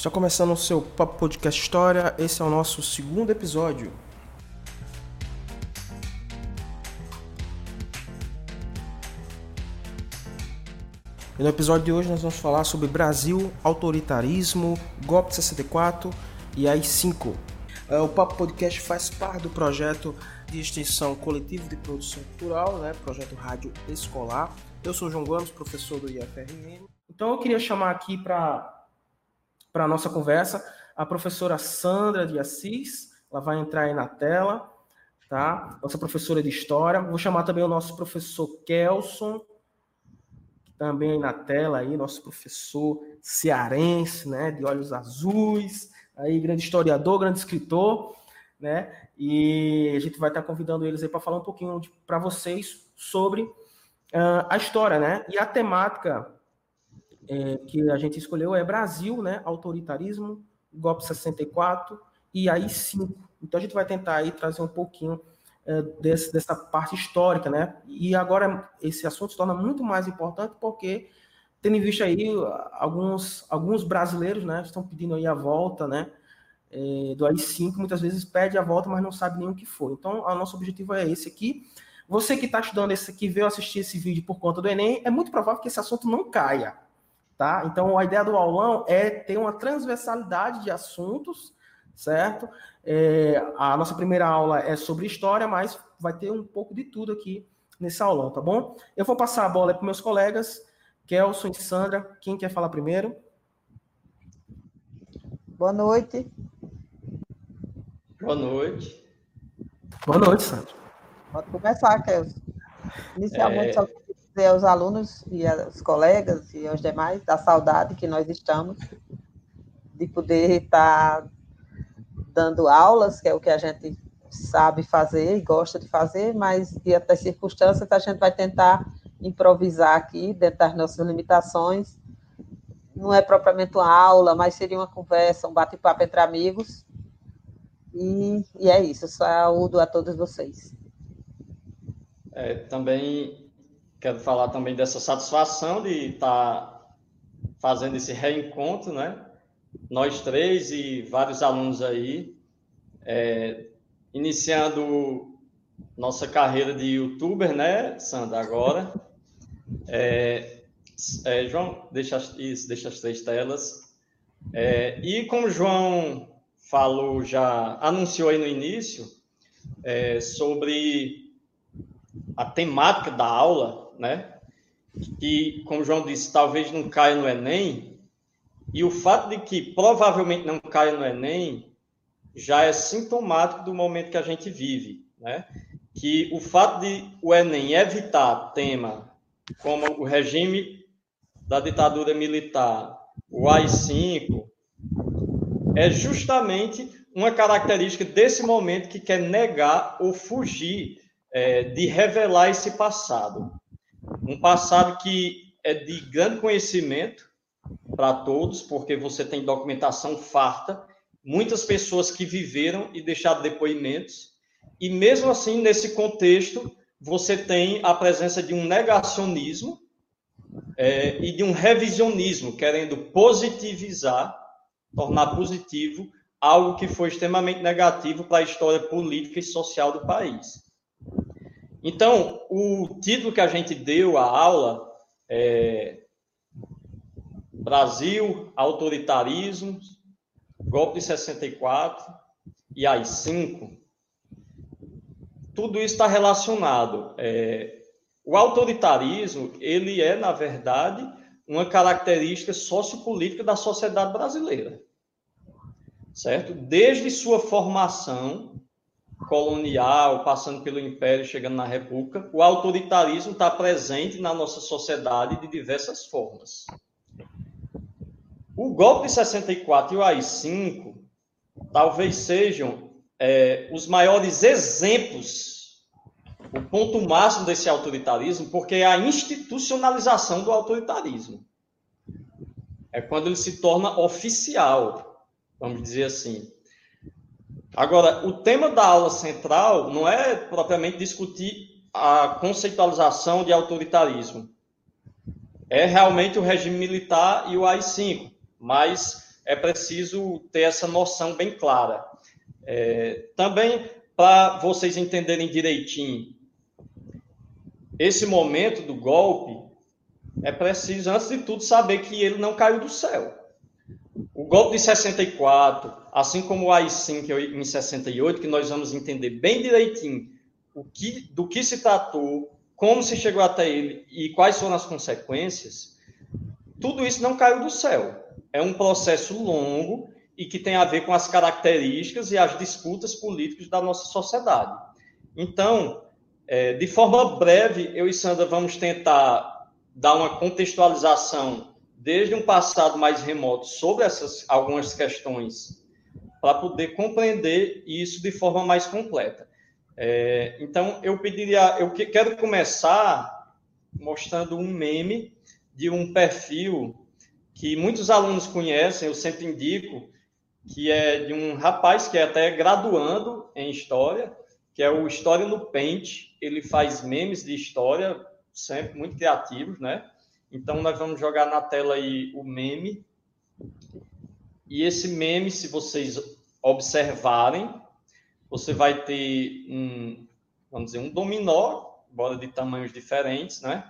Está começando o seu Papo Podcast História. Esse é o nosso segundo episódio. E no episódio de hoje nós vamos falar sobre Brasil, autoritarismo, golpe de 64 e AI-5. É, o Papo Podcast faz parte do projeto de extensão coletivo de produção cultural, né? projeto Rádio Escolar. Eu sou o João Gomes, professor do IFRN. Então eu queria chamar aqui para para a nossa conversa a professora Sandra de Assis, ela vai entrar aí na tela, tá? Nossa professora de História. Vou chamar também o nosso professor Kelson, também aí na tela aí, nosso professor cearense, né, de olhos azuis, aí grande historiador, grande escritor, né? E a gente vai estar convidando eles aí para falar um pouquinho para vocês sobre uh, a história, né? E a temática é, que a gente escolheu é Brasil, né? Autoritarismo, golpe 64 e aí 5. Então a gente vai tentar aí trazer um pouquinho é, desse, dessa parte histórica, né? E agora esse assunto se torna muito mais importante porque tendo em vista aí alguns alguns brasileiros, né? Estão pedindo aí a volta, né? É, do AI-5, muitas vezes pede a volta, mas não sabe nem o que foi. Então, o nosso objetivo é esse aqui. Você que está estudando esse aqui, veio assistir esse vídeo por conta do Enem, é muito provável que esse assunto não caia. Tá? Então, a ideia do aulão é ter uma transversalidade de assuntos, certo? É, a nossa primeira aula é sobre história, mas vai ter um pouco de tudo aqui nesse aulão, tá bom? Eu vou passar a bola para meus colegas, Kelson e Sandra. Quem quer falar primeiro? Boa noite. Boa noite. Boa noite, Sandra. Pode começar, Kelson. Inicialmente, é... só dizer aos alunos e aos colegas e aos demais da saudade que nós estamos de poder estar dando aulas, que é o que a gente sabe fazer e gosta de fazer, mas diante das circunstâncias a gente vai tentar improvisar aqui dentro das nossas limitações. Não é propriamente uma aula, mas seria uma conversa, um bate-papo entre amigos. E, e é isso. Saúdo a todos vocês. É, também Quero falar também dessa satisfação de estar tá fazendo esse reencontro, né? Nós três e vários alunos aí, é, iniciando nossa carreira de youtuber, né, Sandra, agora. É, é, João, deixa, isso, deixa as três telas. É, e como o João falou, já anunciou aí no início, é, sobre a temática da aula, né? Que, como o João disse, talvez não caia no Enem, e o fato de que provavelmente não caia no Enem já é sintomático do momento que a gente vive, né? Que o fato de o Enem evitar tema como o regime da ditadura militar, o AI-5, é justamente uma característica desse momento que quer negar ou fugir é, de revelar esse passado um passado que é de grande conhecimento para todos, porque você tem documentação farta, muitas pessoas que viveram e deixaram depoimentos, e mesmo assim, nesse contexto, você tem a presença de um negacionismo é, e de um revisionismo, querendo positivizar, tornar positivo algo que foi extremamente negativo para a história política e social do país. Então, o título que a gente deu à aula é Brasil, autoritarismo, golpe de 64 e AI-5. Tudo isso está relacionado. É, o autoritarismo, ele é, na verdade, uma característica sociopolítica da sociedade brasileira. Certo? Desde sua formação, colonial, passando pelo Império, chegando na República, o autoritarismo está presente na nossa sociedade de diversas formas. O golpe de 64 e o AI-5 talvez sejam é, os maiores exemplos, o ponto máximo desse autoritarismo, porque é a institucionalização do autoritarismo. É quando ele se torna oficial, vamos dizer assim. Agora, o tema da aula central não é propriamente discutir a conceitualização de autoritarismo. É realmente o regime militar e o AI-5, mas é preciso ter essa noção bem clara. É, também, para vocês entenderem direitinho, esse momento do golpe, é preciso, antes de tudo, saber que ele não caiu do céu. O golpe de 64, assim como o AI-5 em 68, que nós vamos entender bem direitinho o que, do que se tratou, como se chegou até ele e quais foram as consequências, tudo isso não caiu do céu. É um processo longo e que tem a ver com as características e as disputas políticas da nossa sociedade. Então, é, de forma breve, eu e Sandra vamos tentar dar uma contextualização desde um passado mais remoto sobre essas algumas questões para poder compreender isso de forma mais completa. É, então, eu pediria, eu quero começar mostrando um meme de um perfil que muitos alunos conhecem, eu sempre indico, que é de um rapaz que é até graduando em História, que é o História no Paint. Ele faz memes de história, sempre muito criativos, né? Então, nós vamos jogar na tela aí o meme. E esse meme, se vocês observarem, você vai ter um, vamos dizer, um dominó, embora de tamanhos diferentes, né?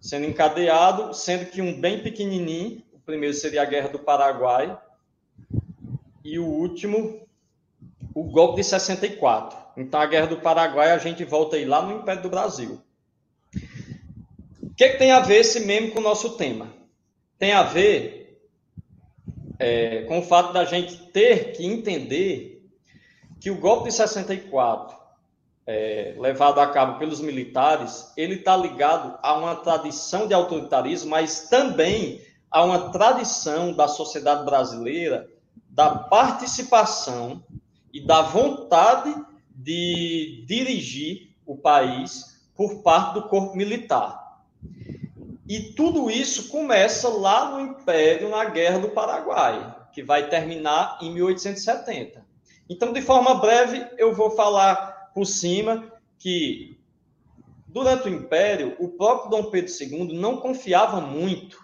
Sendo encadeado, sendo que um bem pequenininho, o primeiro seria a Guerra do Paraguai, e o último, o golpe de 64. Então, a Guerra do Paraguai, a gente volta aí lá no Império do Brasil. Que, que tem a ver esse meme com o nosso tema? Tem a ver é, com o fato da gente ter que entender que o golpe de 64, é, levado a cabo pelos militares, ele está ligado a uma tradição de autoritarismo, mas também a uma tradição da sociedade brasileira da participação e da vontade de dirigir o país por parte do corpo militar. E tudo isso começa lá no Império, na Guerra do Paraguai, que vai terminar em 1870. Então, de forma breve, eu vou falar por cima que, durante o Império, o próprio Dom Pedro II não confiava muito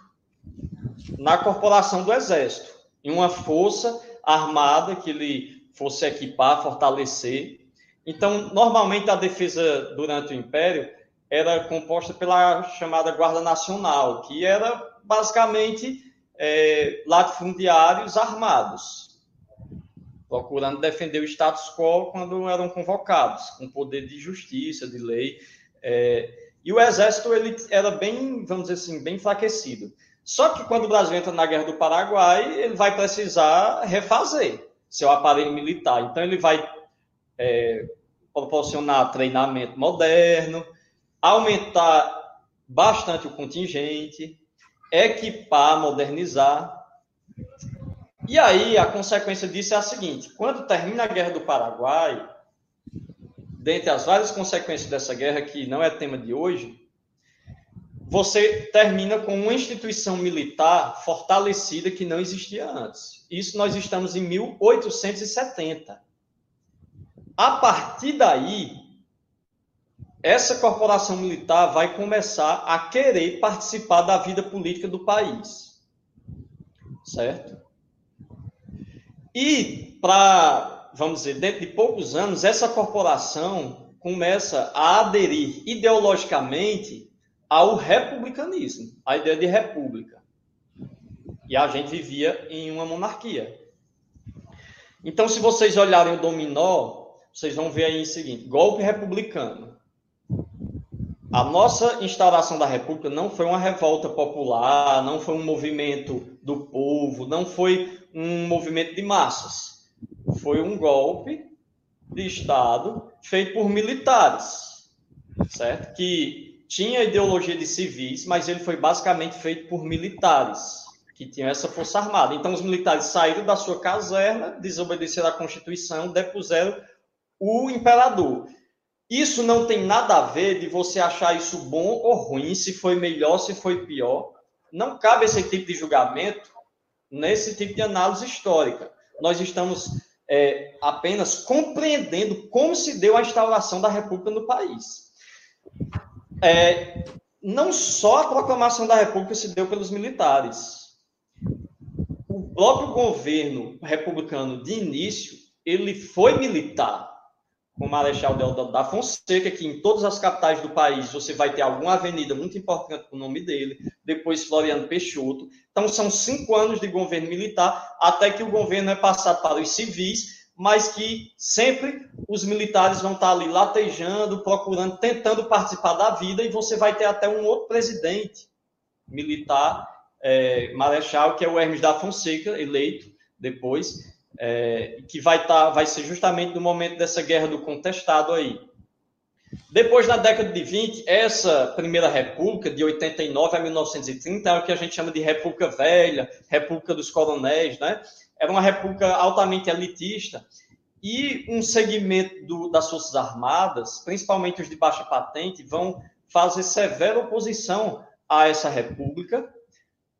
na corporação do Exército, em uma força armada que ele fosse equipar, fortalecer. Então, normalmente a defesa durante o Império era composta pela chamada Guarda Nacional, que era basicamente é, latifundiários armados, procurando defender o status quo quando eram convocados, com poder de justiça, de lei. É, e o exército ele era bem, vamos dizer assim, bem enfraquecido. Só que quando o Brasil entra na Guerra do Paraguai, ele vai precisar refazer seu aparelho militar. Então, ele vai é, proporcionar treinamento moderno, aumentar bastante o contingente, equipar, modernizar. E aí, a consequência disso é a seguinte: quando termina a Guerra do Paraguai, dentre as várias consequências dessa guerra, que não é tema de hoje, você termina com uma instituição militar fortalecida que não existia antes. Isso nós estamos em 1870. A partir daí, essa corporação militar vai começar a querer participar da vida política do país. Certo? E, para, vamos dizer, dentro de poucos anos, essa corporação começa a aderir ideologicamente ao republicanismo, a ideia de república. E a gente vivia em uma monarquia. Então, se vocês olharem o dominó, vocês vão ver aí o seguinte: golpe republicano. A nossa instauração da República não foi uma revolta popular, não foi um movimento do povo, não foi um movimento de massas. Foi um golpe de Estado feito por militares, certo? Que tinha ideologia de civis, mas ele foi basicamente feito por militares que tinham essa força armada. Então, os militares saíram da sua caserna, desobedeceram à Constituição, depuseram o imperador. Isso não tem nada a ver de você achar isso bom ou ruim, se foi melhor, se foi pior. Não cabe esse tipo de julgamento nesse tipo de análise histórica. Nós estamos é, apenas compreendendo como se deu a instauração da República no país é, não só a proclamação da República se deu pelos militares. O próprio governo republicano de início, ele foi militar, com o Marechal Deodoro da Fonseca, que em todas as capitais do país você vai ter alguma avenida muito importante com o nome dele, depois Floriano Peixoto. Então, são cinco anos de governo militar, até que o governo é passado para os civis, mas que sempre os militares vão estar ali latejando, procurando, tentando participar da vida, e você vai ter até um outro presidente militar, é, Marechal, que é o Hermes da Fonseca, eleito depois, é, que vai, tá, vai ser justamente no momento dessa guerra do contestado aí. Depois, na década de 20, essa primeira república, de 89 a 1930, é o que a gente chama de República Velha, República dos Coronéis, né? Era uma república altamente elitista e um segmento do, das Forças Armadas, principalmente os de baixa patente, vão fazer severa oposição a essa república,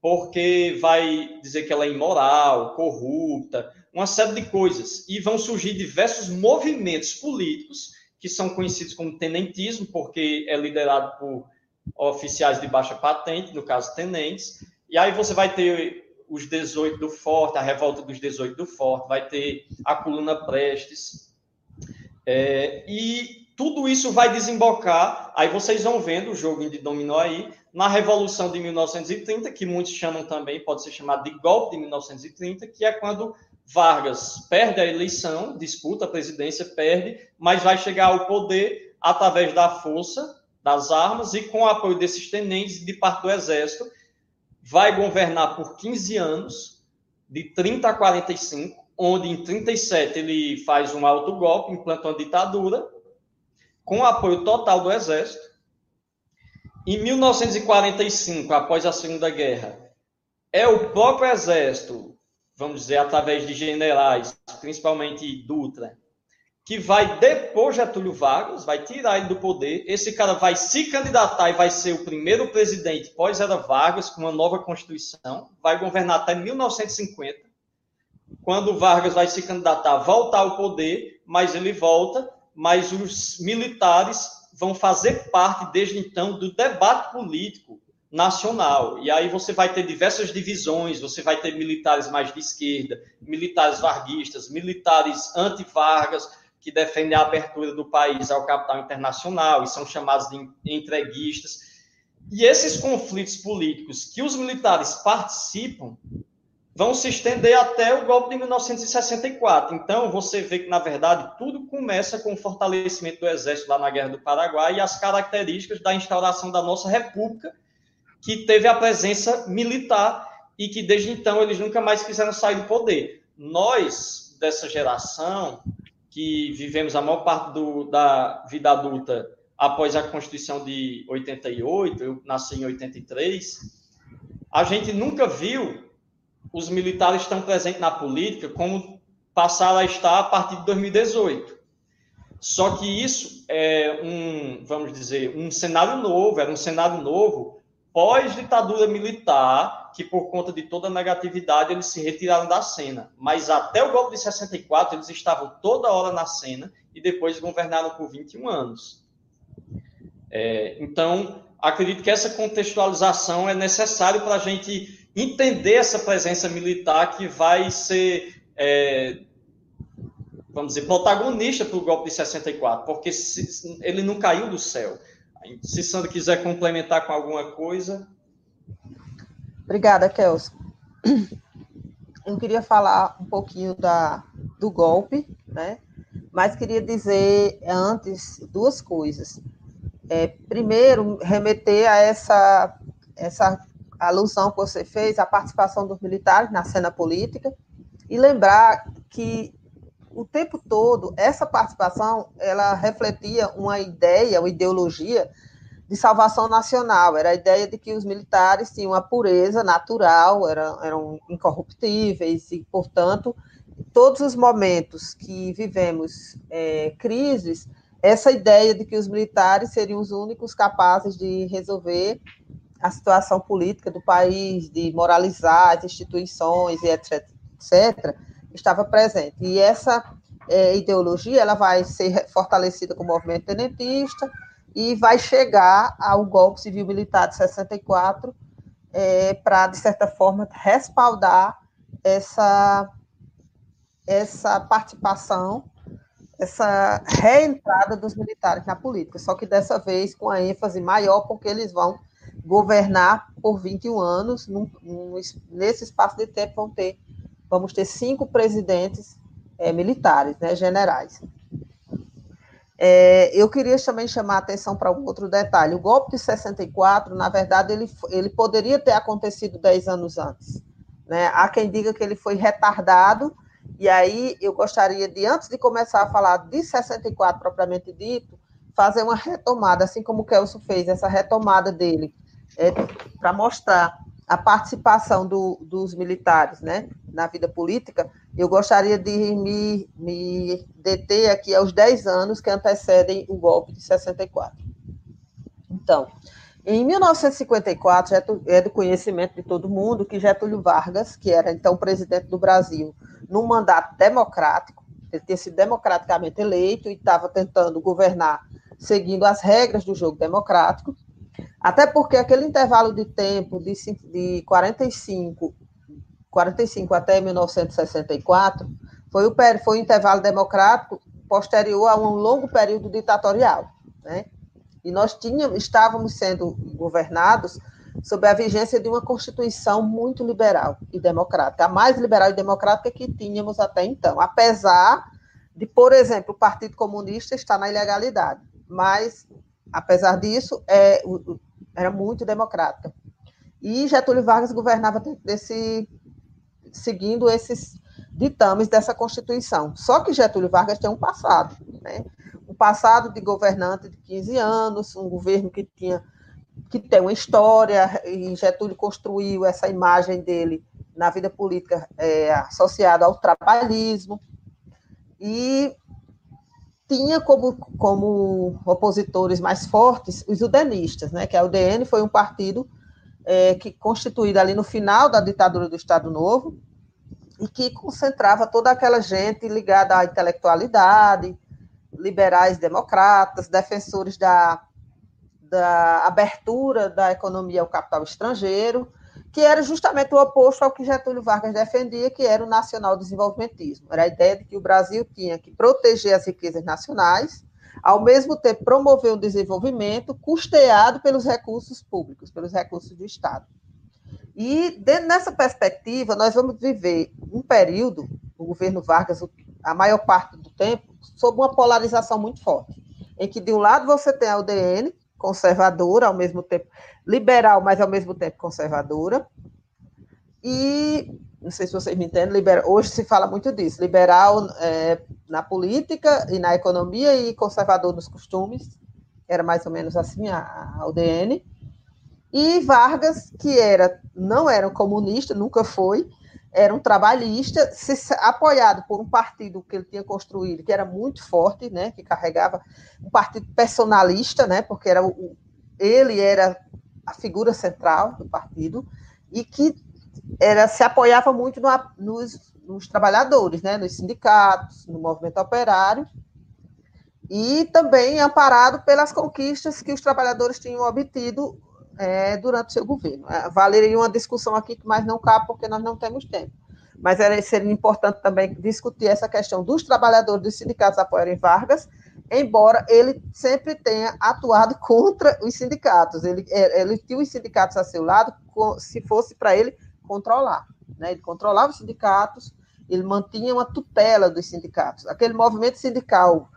porque vai dizer que ela é imoral, corrupta, uma série de coisas. E vão surgir diversos movimentos políticos que são conhecidos como tenentismo, porque é liderado por oficiais de baixa patente, no caso tenentes. E aí você vai ter os 18 do Forte, a revolta dos 18 do Forte, vai ter a coluna Prestes. É, e tudo isso vai desembocar, aí vocês vão vendo o jogo de dominó aí, na Revolução de 1930, que muitos chamam também, pode ser chamado de golpe de 1930, que é quando Vargas perde a eleição, disputa a presidência, perde, mas vai chegar ao poder através da força, das armas e com o apoio desses tenentes de parte do exército, vai governar por 15 anos, de 30 a 45, onde em 37 ele faz um alto golpe, implanta uma ditadura, com apoio total do exército. Em 1945, após a Segunda Guerra, é o próprio exército vamos dizer, através de generais, principalmente Dutra, que vai depor Getúlio Vargas, vai tirar ele do poder. Esse cara vai se candidatar e vai ser o primeiro presidente pós-era Vargas, com uma nova Constituição, vai governar até 1950. Quando Vargas vai se candidatar, voltar ao poder, mas ele volta, mas os militares vão fazer parte, desde então, do debate político nacional. E aí você vai ter diversas divisões, você vai ter militares mais de esquerda, militares varguistas, militares anti-Vargas, que defendem a abertura do país ao capital internacional e são chamados de entreguistas. E esses conflitos políticos que os militares participam vão se estender até o golpe de 1964. Então, você vê que, na verdade, tudo começa com o fortalecimento do exército lá na Guerra do Paraguai e as características da instauração da nossa república, que teve a presença militar e que desde então eles nunca mais quiseram sair do poder. Nós, dessa geração, que vivemos a maior parte do, da vida adulta após a Constituição de 88, eu nasci em 83, a gente nunca viu os militares tão presentes na política como passaram a estar a partir de 2018. Só que isso é um, vamos dizer, um cenário novo, era um cenário novo pós-ditadura militar, que por conta de toda a negatividade eles se retiraram da cena. Mas até o golpe de 64 eles estavam toda hora na cena e depois governaram por 21 anos. É, então, acredito que essa contextualização é necessária para a gente entender essa presença militar que vai ser, é, vamos dizer, protagonista para o golpe de 64, porque se, ele não caiu do céu. Se Sandra quiser complementar com alguma coisa. Obrigada, Kelson. Eu queria falar um pouquinho da, do golpe, né? Mas queria dizer antes duas coisas. É, primeiro, remeter a essa, essa alusão que você fez à participação dos militares na cena política e lembrar que o tempo todo, essa participação, ela refletia uma ideia, uma ideologia de salvação nacional. Era a ideia de que os militares tinham a pureza natural, eram, eram incorruptíveis e, portanto, todos os momentos que vivemos é, crises, essa ideia de que os militares seriam os únicos capazes de resolver a situação política do país, de moralizar as instituições e etc, etc, estava presente. E essa é, ideologia ela vai ser fortalecida com o movimento tenentista e vai chegar ao golpe civil-militar de 64 é, para, de certa forma, respaldar essa, essa participação, essa reentrada dos militares na política, só que dessa vez com a ênfase maior, porque eles vão governar por 21 anos, num, num, nesse espaço de tempo vão ter, vamos ter cinco presidentes é, militares, né, generais. É, eu queria também chamar a atenção para um outro detalhe. O golpe de 64, na verdade, ele, ele poderia ter acontecido 10 anos antes. Né? Há quem diga que ele foi retardado, e aí eu gostaria de, antes de começar a falar de 64 propriamente dito, fazer uma retomada, assim como o Kelso fez, essa retomada dele, é, para mostrar a participação do, dos militares né, na vida política, eu gostaria de me, me deter aqui aos 10 anos que antecedem o golpe de 64. Então, em 1954, é do conhecimento de todo mundo que Getúlio Vargas, que era então presidente do Brasil, num mandato democrático, ele tinha sido democraticamente eleito e estava tentando governar seguindo as regras do jogo democrático, até porque aquele intervalo de tempo de, de 45, 45 até 1964 foi o, foi o intervalo democrático posterior a um longo período ditatorial. Né? E nós tínhamos, estávamos sendo governados sob a vigência de uma Constituição muito liberal e democrática, a mais liberal e democrática que tínhamos até então, apesar de, por exemplo, o Partido Comunista estar na ilegalidade, mas, apesar disso, é, era muito democrática. E Getúlio Vargas governava desse, seguindo esses ditames dessa Constituição. Só que Getúlio Vargas tem um passado, né? um passado de governante de 15 anos, um governo que tinha que tem uma história, e Getúlio construiu essa imagem dele na vida política é, associada ao trabalhismo, e tinha como, como opositores mais fortes os udenistas, né, que a UDN foi um partido é, que constituído ali no final da ditadura do Estado Novo e que concentrava toda aquela gente ligada à intelectualidade, liberais democratas, defensores da, da abertura da economia ao capital estrangeiro, que era justamente o oposto ao que Getúlio Vargas defendia, que era o nacional desenvolvimentismo. Era a ideia de que o Brasil tinha que proteger as riquezas nacionais, ao mesmo tempo promover o desenvolvimento custeado pelos recursos públicos, pelos recursos do Estado. E dentro dessa perspectiva, nós vamos viver um período, o governo Vargas, a maior parte do tempo, sob uma polarização muito forte, em que de um lado você tem a UDN, conservadora, ao mesmo tempo liberal, mas ao mesmo tempo conservadora. E não sei se vocês me entendem, liberal, hoje se fala muito disso, liberal é, na política e na economia e conservador nos costumes, era mais ou menos assim a, a UDN. E Vargas, que era não era um comunista, nunca foi, era um trabalhista, se, apoiado por um partido que ele tinha construído, que era muito forte, né, que carregava um partido personalista, né, porque era o, ele era a figura central do partido, e que era, se apoiava muito no, nos, nos trabalhadores, né, nos sindicatos, no movimento operário, e também amparado pelas conquistas que os trabalhadores tinham obtido é, durante seu governo. É, valeria uma discussão aqui, mas não cabe porque nós não temos tempo. Mas era, seria importante também discutir essa questão dos trabalhadores dos sindicatos apoiarem Vargas, embora ele sempre tenha atuado contra os sindicatos. Ele, é, ele tinha os sindicatos a seu lado se fosse para ele controlar. Né? Ele controlava os sindicatos, ele mantinha uma tutela dos sindicatos. Aquele movimento sindical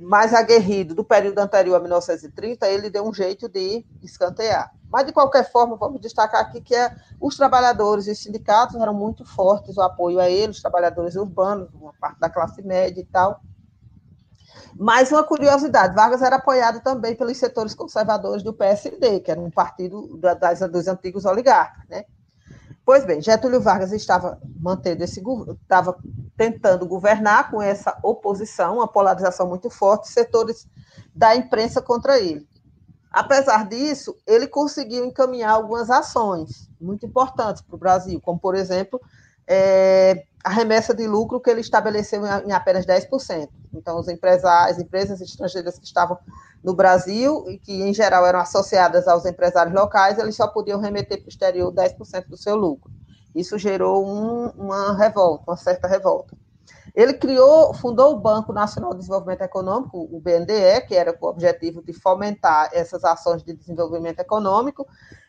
mais aguerrido do período anterior a 1930, ele deu um jeito de escantear. Mas, de qualquer forma, vamos destacar aqui que é, os trabalhadores e os sindicatos eram muito fortes, o apoio a eles, os trabalhadores urbanos, uma parte da classe média e tal. Mais uma curiosidade, Vargas era apoiado também pelos setores conservadores do PSD, que era um partido das, dos antigos oligarcas, né? Pois bem, Getúlio Vargas estava mantendo esse estava tentando governar com essa oposição, uma polarização muito forte, setores da imprensa contra ele. Apesar disso, ele conseguiu encaminhar algumas ações muito importantes para o Brasil, como, por exemplo, é, a remessa de lucro que ele estabeleceu em apenas 10%. Então, as empresas estrangeiras que estavam no Brasil e que, em geral, eram associadas aos empresários locais, eles só podiam remeter para o exterior 10% do seu lucro. Isso gerou um, uma revolta, uma certa revolta. Ele criou, fundou o Banco Nacional de Desenvolvimento Econômico, o BNDE, que era com o objetivo de fomentar essas ações de desenvolvimento econômico,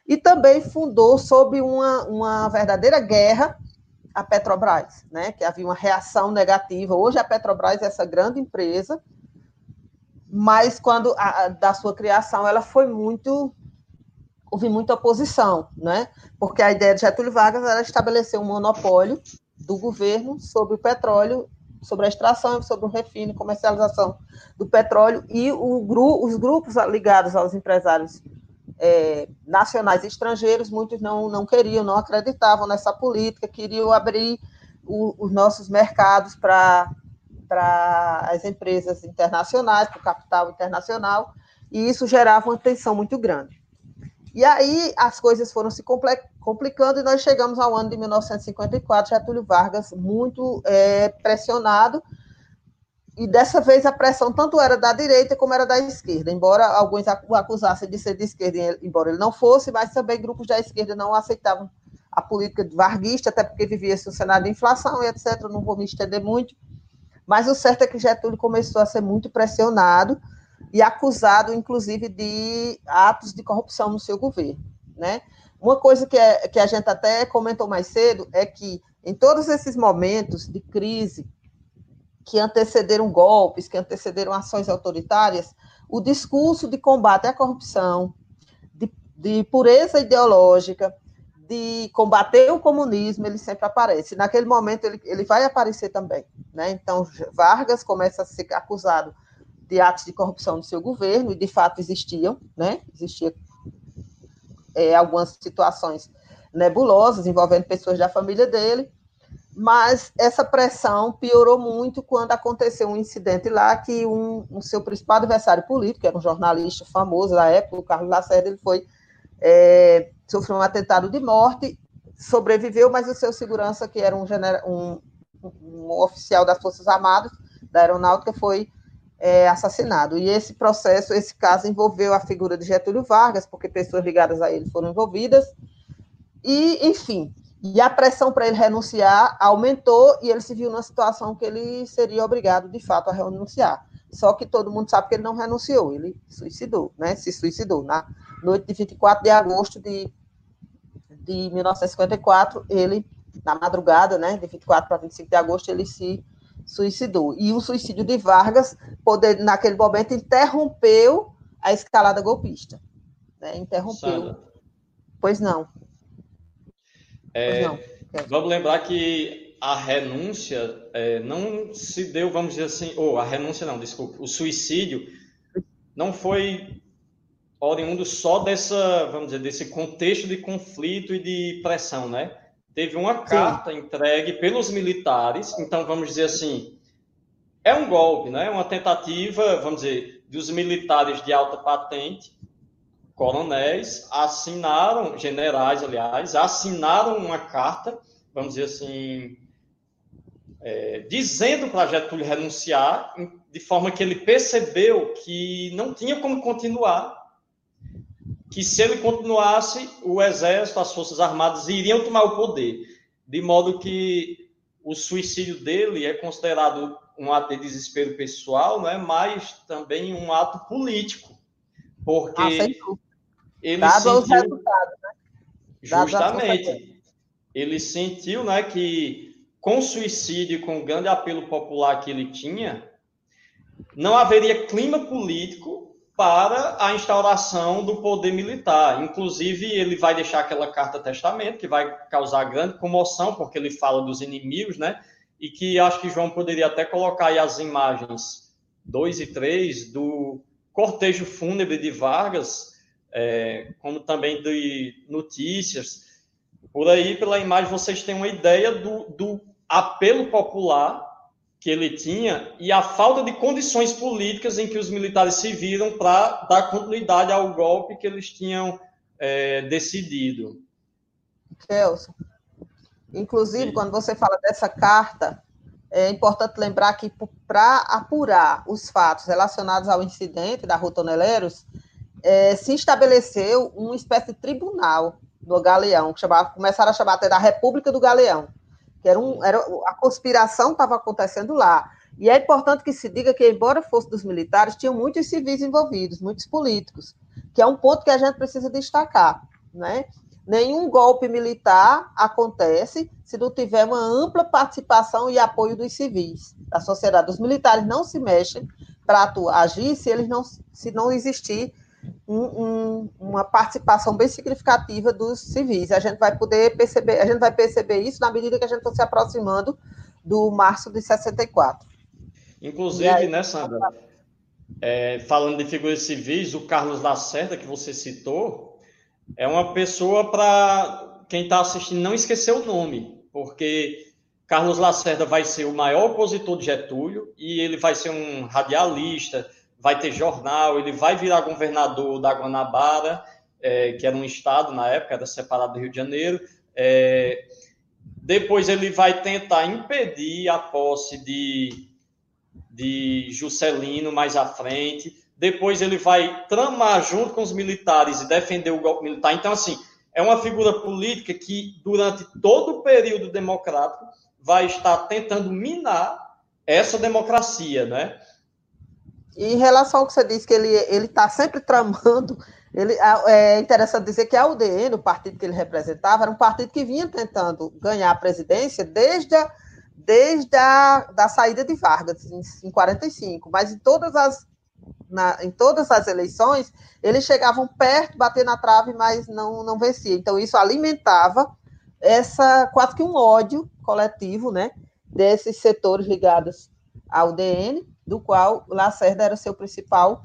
e também fundou, sob uma, uma verdadeira guerra, a Petrobras, né? que havia uma reação negativa. Hoje a Petrobras é essa grande empresa, mas quando a, da sua criação ela foi muito houve muita oposição, né? Porque a ideia de Getúlio Vargas era estabelecer um monopólio do governo sobre o petróleo, sobre a extração, sobre o refino, comercialização do petróleo e o, os grupos ligados aos empresários é, nacionais e estrangeiros, muitos não, não queriam, não acreditavam nessa política, queriam abrir o, os nossos mercados para as empresas internacionais, para o capital internacional, e isso gerava uma tensão muito grande. E aí as coisas foram se complicando e nós chegamos ao ano de 1954, Getúlio Vargas muito é, pressionado, e dessa vez a pressão tanto era da direita como era da esquerda, embora alguns acusassem de ser de esquerda, embora ele não fosse, mas também grupos da esquerda não aceitavam a política varguista, até porque vivia-se um cenário de inflação e etc. Não vou me estender muito. Mas o certo é que Getúlio começou a ser muito pressionado e acusado, inclusive, de atos de corrupção no seu governo. Né? Uma coisa que, é, que a gente até comentou mais cedo é que, em todos esses momentos de crise que antecederam golpes, que antecederam ações autoritárias, o discurso de combate à corrupção, de, de pureza ideológica, de combater o comunismo, ele sempre aparece. Naquele momento, ele, ele vai aparecer também. Né? Então, Vargas começa a ser acusado de atos de corrupção no seu governo, e de fato existiam, né? Existia é, algumas situações nebulosas envolvendo pessoas da família dele, mas essa pressão piorou muito quando aconteceu um incidente lá que um, um seu principal adversário político, que era um jornalista famoso da época, o Carlos Lacerda, ele foi é, sofreu um atentado de morte, sobreviveu, mas o seu segurança, que era um, um, um oficial das Forças Armadas da Aeronáutica, foi é, assassinado. E esse processo, esse caso envolveu a figura de Getúlio Vargas, porque pessoas ligadas a ele foram envolvidas. E, enfim, e a pressão para ele renunciar aumentou e ele se viu numa situação que ele seria obrigado, de fato, a renunciar. Só que todo mundo sabe que ele não renunciou, ele suicidou, né? Se suicidou. Na noite de 24 de agosto de, de 1954, ele, na madrugada, né, de 24 para 25 de agosto, ele se suicidou. E o suicídio de Vargas, poder, naquele momento, interrompeu a escalada golpista. Né? Interrompeu. Sandra. Pois não. É, não. Vamos lembrar que a renúncia é, não se deu, vamos dizer assim, ou a renúncia não, desculpa, o suicídio não foi oriundo só dessa, vamos dizer, desse contexto de conflito e de pressão, né? teve uma carta Sim. entregue pelos militares, então vamos dizer assim, é um golpe, né? Uma tentativa, vamos dizer, dos militares de alta patente, coronéis, assinaram, generais, aliás, assinaram uma carta, vamos dizer assim, é, dizendo para Getúlio renunciar, de forma que ele percebeu que não tinha como continuar que se ele continuasse, o exército, as forças armadas iriam tomar o poder, de modo que o suicídio dele é considerado um ato de desespero pessoal, né, mas também um ato político, porque ah, ele Dado sentiu né? justamente ele sentiu, né, que com o suicídio, com o grande apelo popular que ele tinha, não haveria clima político para a instauração do poder militar. Inclusive, ele vai deixar aquela carta testamento, que vai causar grande comoção, porque ele fala dos inimigos, né? E que acho que João poderia até colocar aí as imagens 2 e 3 do cortejo fúnebre de Vargas, é, como também de notícias. Por aí, pela imagem, vocês têm uma ideia do, do apelo popular que ele tinha e a falta de condições políticas em que os militares se viram para dar continuidade ao golpe que eles tinham é, decidido. Kelson, inclusive, Sim. quando você fala dessa carta, é importante lembrar que para apurar os fatos relacionados ao incidente da Rotoneleiros, é, se estabeleceu uma espécie de tribunal do Galeão, que chamava, começaram a chamar até da República do Galeão, que era, um, era a conspiração estava acontecendo lá. E é importante que se diga que, embora fosse dos militares, tinham muitos civis envolvidos, muitos políticos, que é um ponto que a gente precisa destacar. Né? Nenhum golpe militar acontece se não tiver uma ampla participação e apoio dos civis, da sociedade. Os militares não se mexem para agir se eles não, se não existir um, um, uma participação bem significativa dos civis. A gente vai poder perceber, a gente vai perceber isso na medida que a gente for se aproximando do março de 64. Inclusive, aí, né, Sandra? É, falando de figuras civis, o Carlos Lacerda, que você citou, é uma pessoa para quem está assistindo não esquecer o nome, porque Carlos Lacerda vai ser o maior opositor de Getúlio e ele vai ser um radialista, vai ter jornal, ele vai virar governador da Guanabara, é, que era um estado na época, era separado do Rio de Janeiro. É, depois ele vai tentar impedir a posse de de Juscelino mais à frente. Depois ele vai tramar junto com os militares e defender o golpe militar. Então, assim, é uma figura política que, durante todo o período democrático, vai estar tentando minar essa democracia, né? Em relação ao que você disse, que ele está sempre tramando, ele, é interessante dizer que a UDN, o partido que ele representava, era um partido que vinha tentando ganhar a presidência desde a desde a da saída de Vargas, em, em 45, mas em todas as na, em todas as eleições, eles chegavam perto, bater na trave, mas não, não vencia. Então, isso alimentava essa quase que um ódio coletivo, né, desses setores ligados ao DN, do qual Lacerda era seu principal,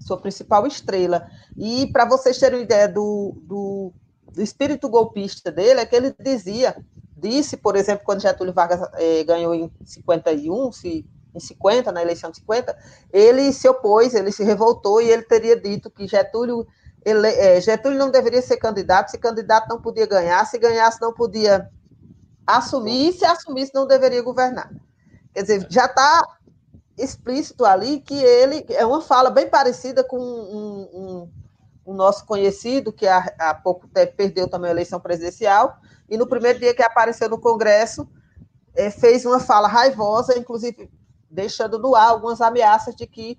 sua principal estrela. E para vocês terem uma ideia do, do, do espírito golpista dele, é que ele dizia disse, por exemplo, quando Getúlio Vargas eh, ganhou em 51, se, em 50, na eleição de 50, ele se opôs, ele se revoltou e ele teria dito que Getúlio, ele, eh, Getúlio não deveria ser candidato, se candidato não podia ganhar, se ganhasse não podia assumir, e se assumisse não deveria governar. Quer dizer, já está explícito ali que ele é uma fala bem parecida com um, um, um nosso conhecido que há, há pouco tempo perdeu também a eleição presidencial, e no primeiro dia que apareceu no Congresso, é, fez uma fala raivosa, inclusive deixando no ar algumas ameaças de que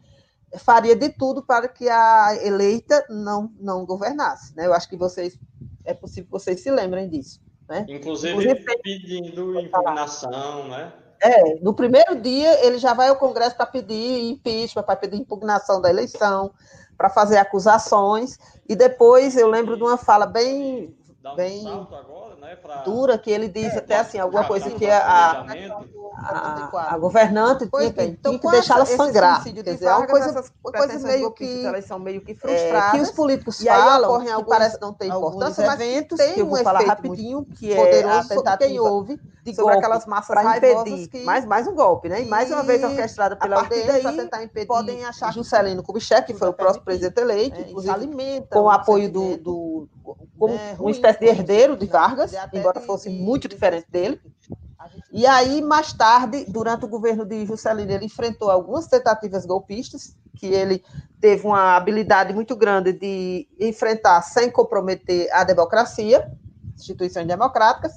faria de tudo para que a eleita não, não governasse. Né? Eu acho que vocês é possível que vocês se lembrem disso. Né? Inclusive, Inclusive pedindo impugnação, né? É, no primeiro dia ele já vai ao Congresso para pedir impeachment, para pedir impugnação da eleição, para fazer acusações, e depois eu lembro de uma fala bem, um bem agora né, pra... dura, que ele diz é, até assim, alguma coisa que a, a, a, governante que, então, que deixá-la sangrar. Quer dizer, é uma coisa, uma coisa meio que, elas são meio que frustradas. É, que os políticos falam, ocorrem que parece não ter importância, mas eventos, tem que eu vou um falar rapidinho, que é poderoso sobre quem houve de sobre aquelas massas para impedir que... mais, mais um golpe, né? E mais uma vez orquestrada pela UDN para tentar impedir podem achar Juscelino Kubitschek, que foi o próximo presidente eleito, é, inclusive com o apoio do, do como é, uma espécie de herdeiro de Vargas, embora fosse muito diferente dele. E aí, mais tarde, durante o governo de Juscelino, ele enfrentou algumas tentativas golpistas, que ele teve uma habilidade muito grande de enfrentar sem comprometer a democracia, instituições democráticas,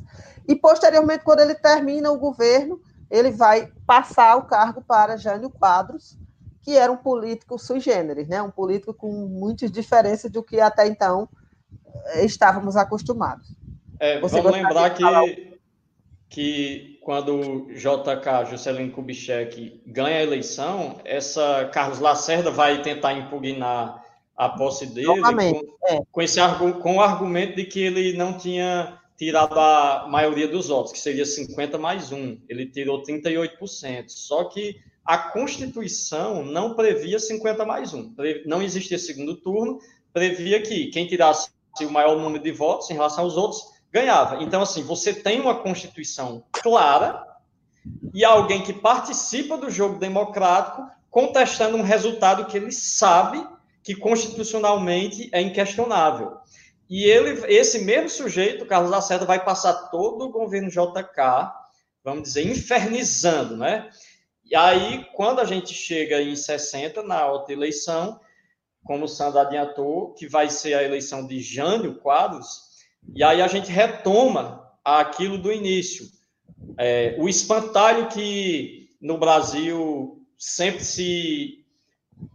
e posteriormente, quando ele termina o governo, ele vai passar o cargo para Jânio Quadros, que era um político sui generis, né? um político com muitas diferenças do que até então estávamos acostumados. É, vamos lembrar que, que quando JK, Juscelino Kubitschek, ganha a eleição, essa Carlos Lacerda vai tentar impugnar a posse dele com, é. com, esse, com o argumento de que ele não tinha tirado a maioria dos votos, que seria 50 mais 1. Ele tirou 38%. Só que a Constituição não previa 50 mais 1. Não existia segundo turno, previa que quem tirasse o maior número de votos em relação aos outros, ganhava. Então, assim, você tem uma Constituição clara e alguém que participa do jogo democrático contestando um resultado que ele sabe que constitucionalmente é inquestionável. E ele, esse mesmo sujeito, Carlos Lacerda, vai passar todo o governo JK, vamos dizer, infernizando, né? E aí, quando a gente chega em 60, na outra eleição, como o Sandro adiantou, que vai ser a eleição de Jânio Quadros, E aí a gente retoma aquilo do início. É, o espantalho que no Brasil sempre se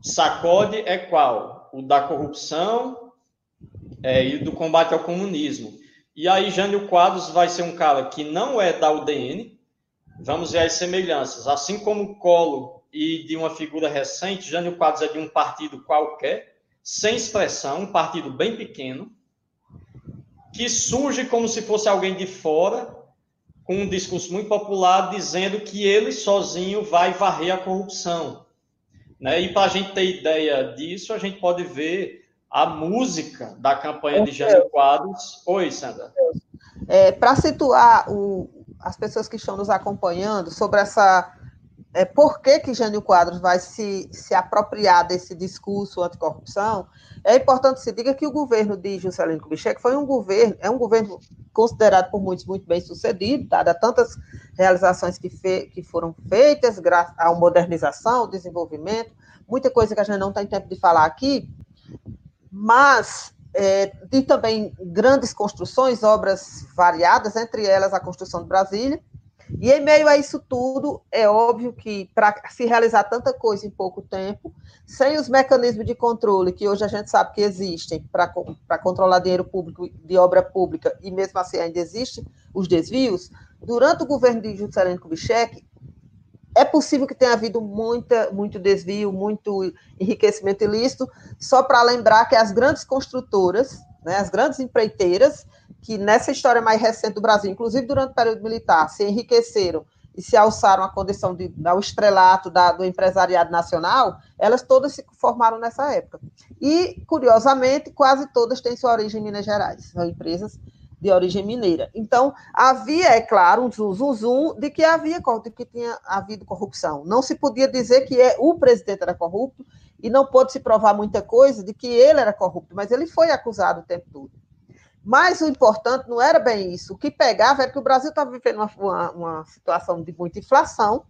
sacode é qual? O da corrupção é, e do combate ao comunismo. E aí Jânio Quadros vai ser um cara que não é da UDN, vamos ver as semelhanças. Assim como Colo e de uma figura recente, Jânio Quadros é de um partido qualquer, sem expressão, um partido bem pequeno, que surge como se fosse alguém de fora, com um discurso muito popular, dizendo que ele sozinho vai varrer a corrupção. Né? E para a gente ter ideia disso, a gente pode ver a música da campanha de Jânio Quadros. Oi, Sandra. É, para situar o, as pessoas que estão nos acompanhando sobre essa. É, por que, que Jânio Quadros vai se, se apropriar desse discurso anticorrupção? É importante se diga que o governo de Juscelino Kubitschek foi um governo, é um governo considerado por muitos muito bem sucedido, dada tantas realizações que, fe, que foram feitas, graças à modernização, ao desenvolvimento, muita coisa que a gente não tem tempo de falar aqui, mas é, de também grandes construções, obras variadas, entre elas a construção de Brasília. E em meio a isso tudo, é óbvio que para se realizar tanta coisa em pouco tempo, sem os mecanismos de controle que hoje a gente sabe que existem para controlar dinheiro público de obra pública, e mesmo assim ainda existem os desvios, durante o governo de Juscelino Kubitschek, é possível que tenha havido muita, muito desvio, muito enriquecimento ilícito, só para lembrar que as grandes construtoras, né, as grandes empreiteiras, que nessa história mais recente do Brasil, inclusive durante o período militar, se enriqueceram e se alçaram à condição de ao estrelato da, do empresariado nacional, elas todas se formaram nessa época. E, curiosamente, quase todas têm sua origem em Minas Gerais, são empresas de origem mineira. Então, havia, é claro, um zum, zum, zum de que havia de que tinha havido corrupção. Não se podia dizer que é, o presidente era corrupto e não pôde se provar muita coisa de que ele era corrupto, mas ele foi acusado o tempo todo. Mas o importante não era bem isso. O que pegava era que o Brasil estava vivendo uma, uma, uma situação de muita inflação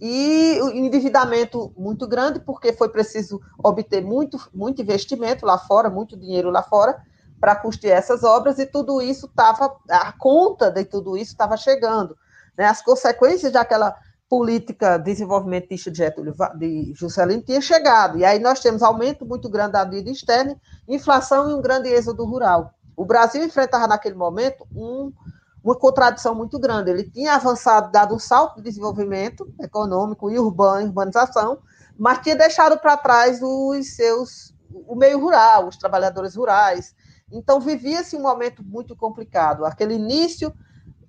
e o endividamento muito grande, porque foi preciso obter muito, muito investimento lá fora, muito dinheiro lá fora, para custear essas obras, e tudo isso estava, a conta de tudo isso estava chegando. Né? As consequências daquela política desenvolvimentista de Getúlio de Juscelino tinha chegado. E aí nós temos aumento muito grande da dívida externa, inflação e um grande êxodo rural. O Brasil enfrentava naquele momento um, uma contradição muito grande. Ele tinha avançado, dado um salto de desenvolvimento econômico e urbano, urbanização, mas tinha deixado para trás os seus o meio rural, os trabalhadores rurais, então, vivia-se um momento muito complicado. Aquele início,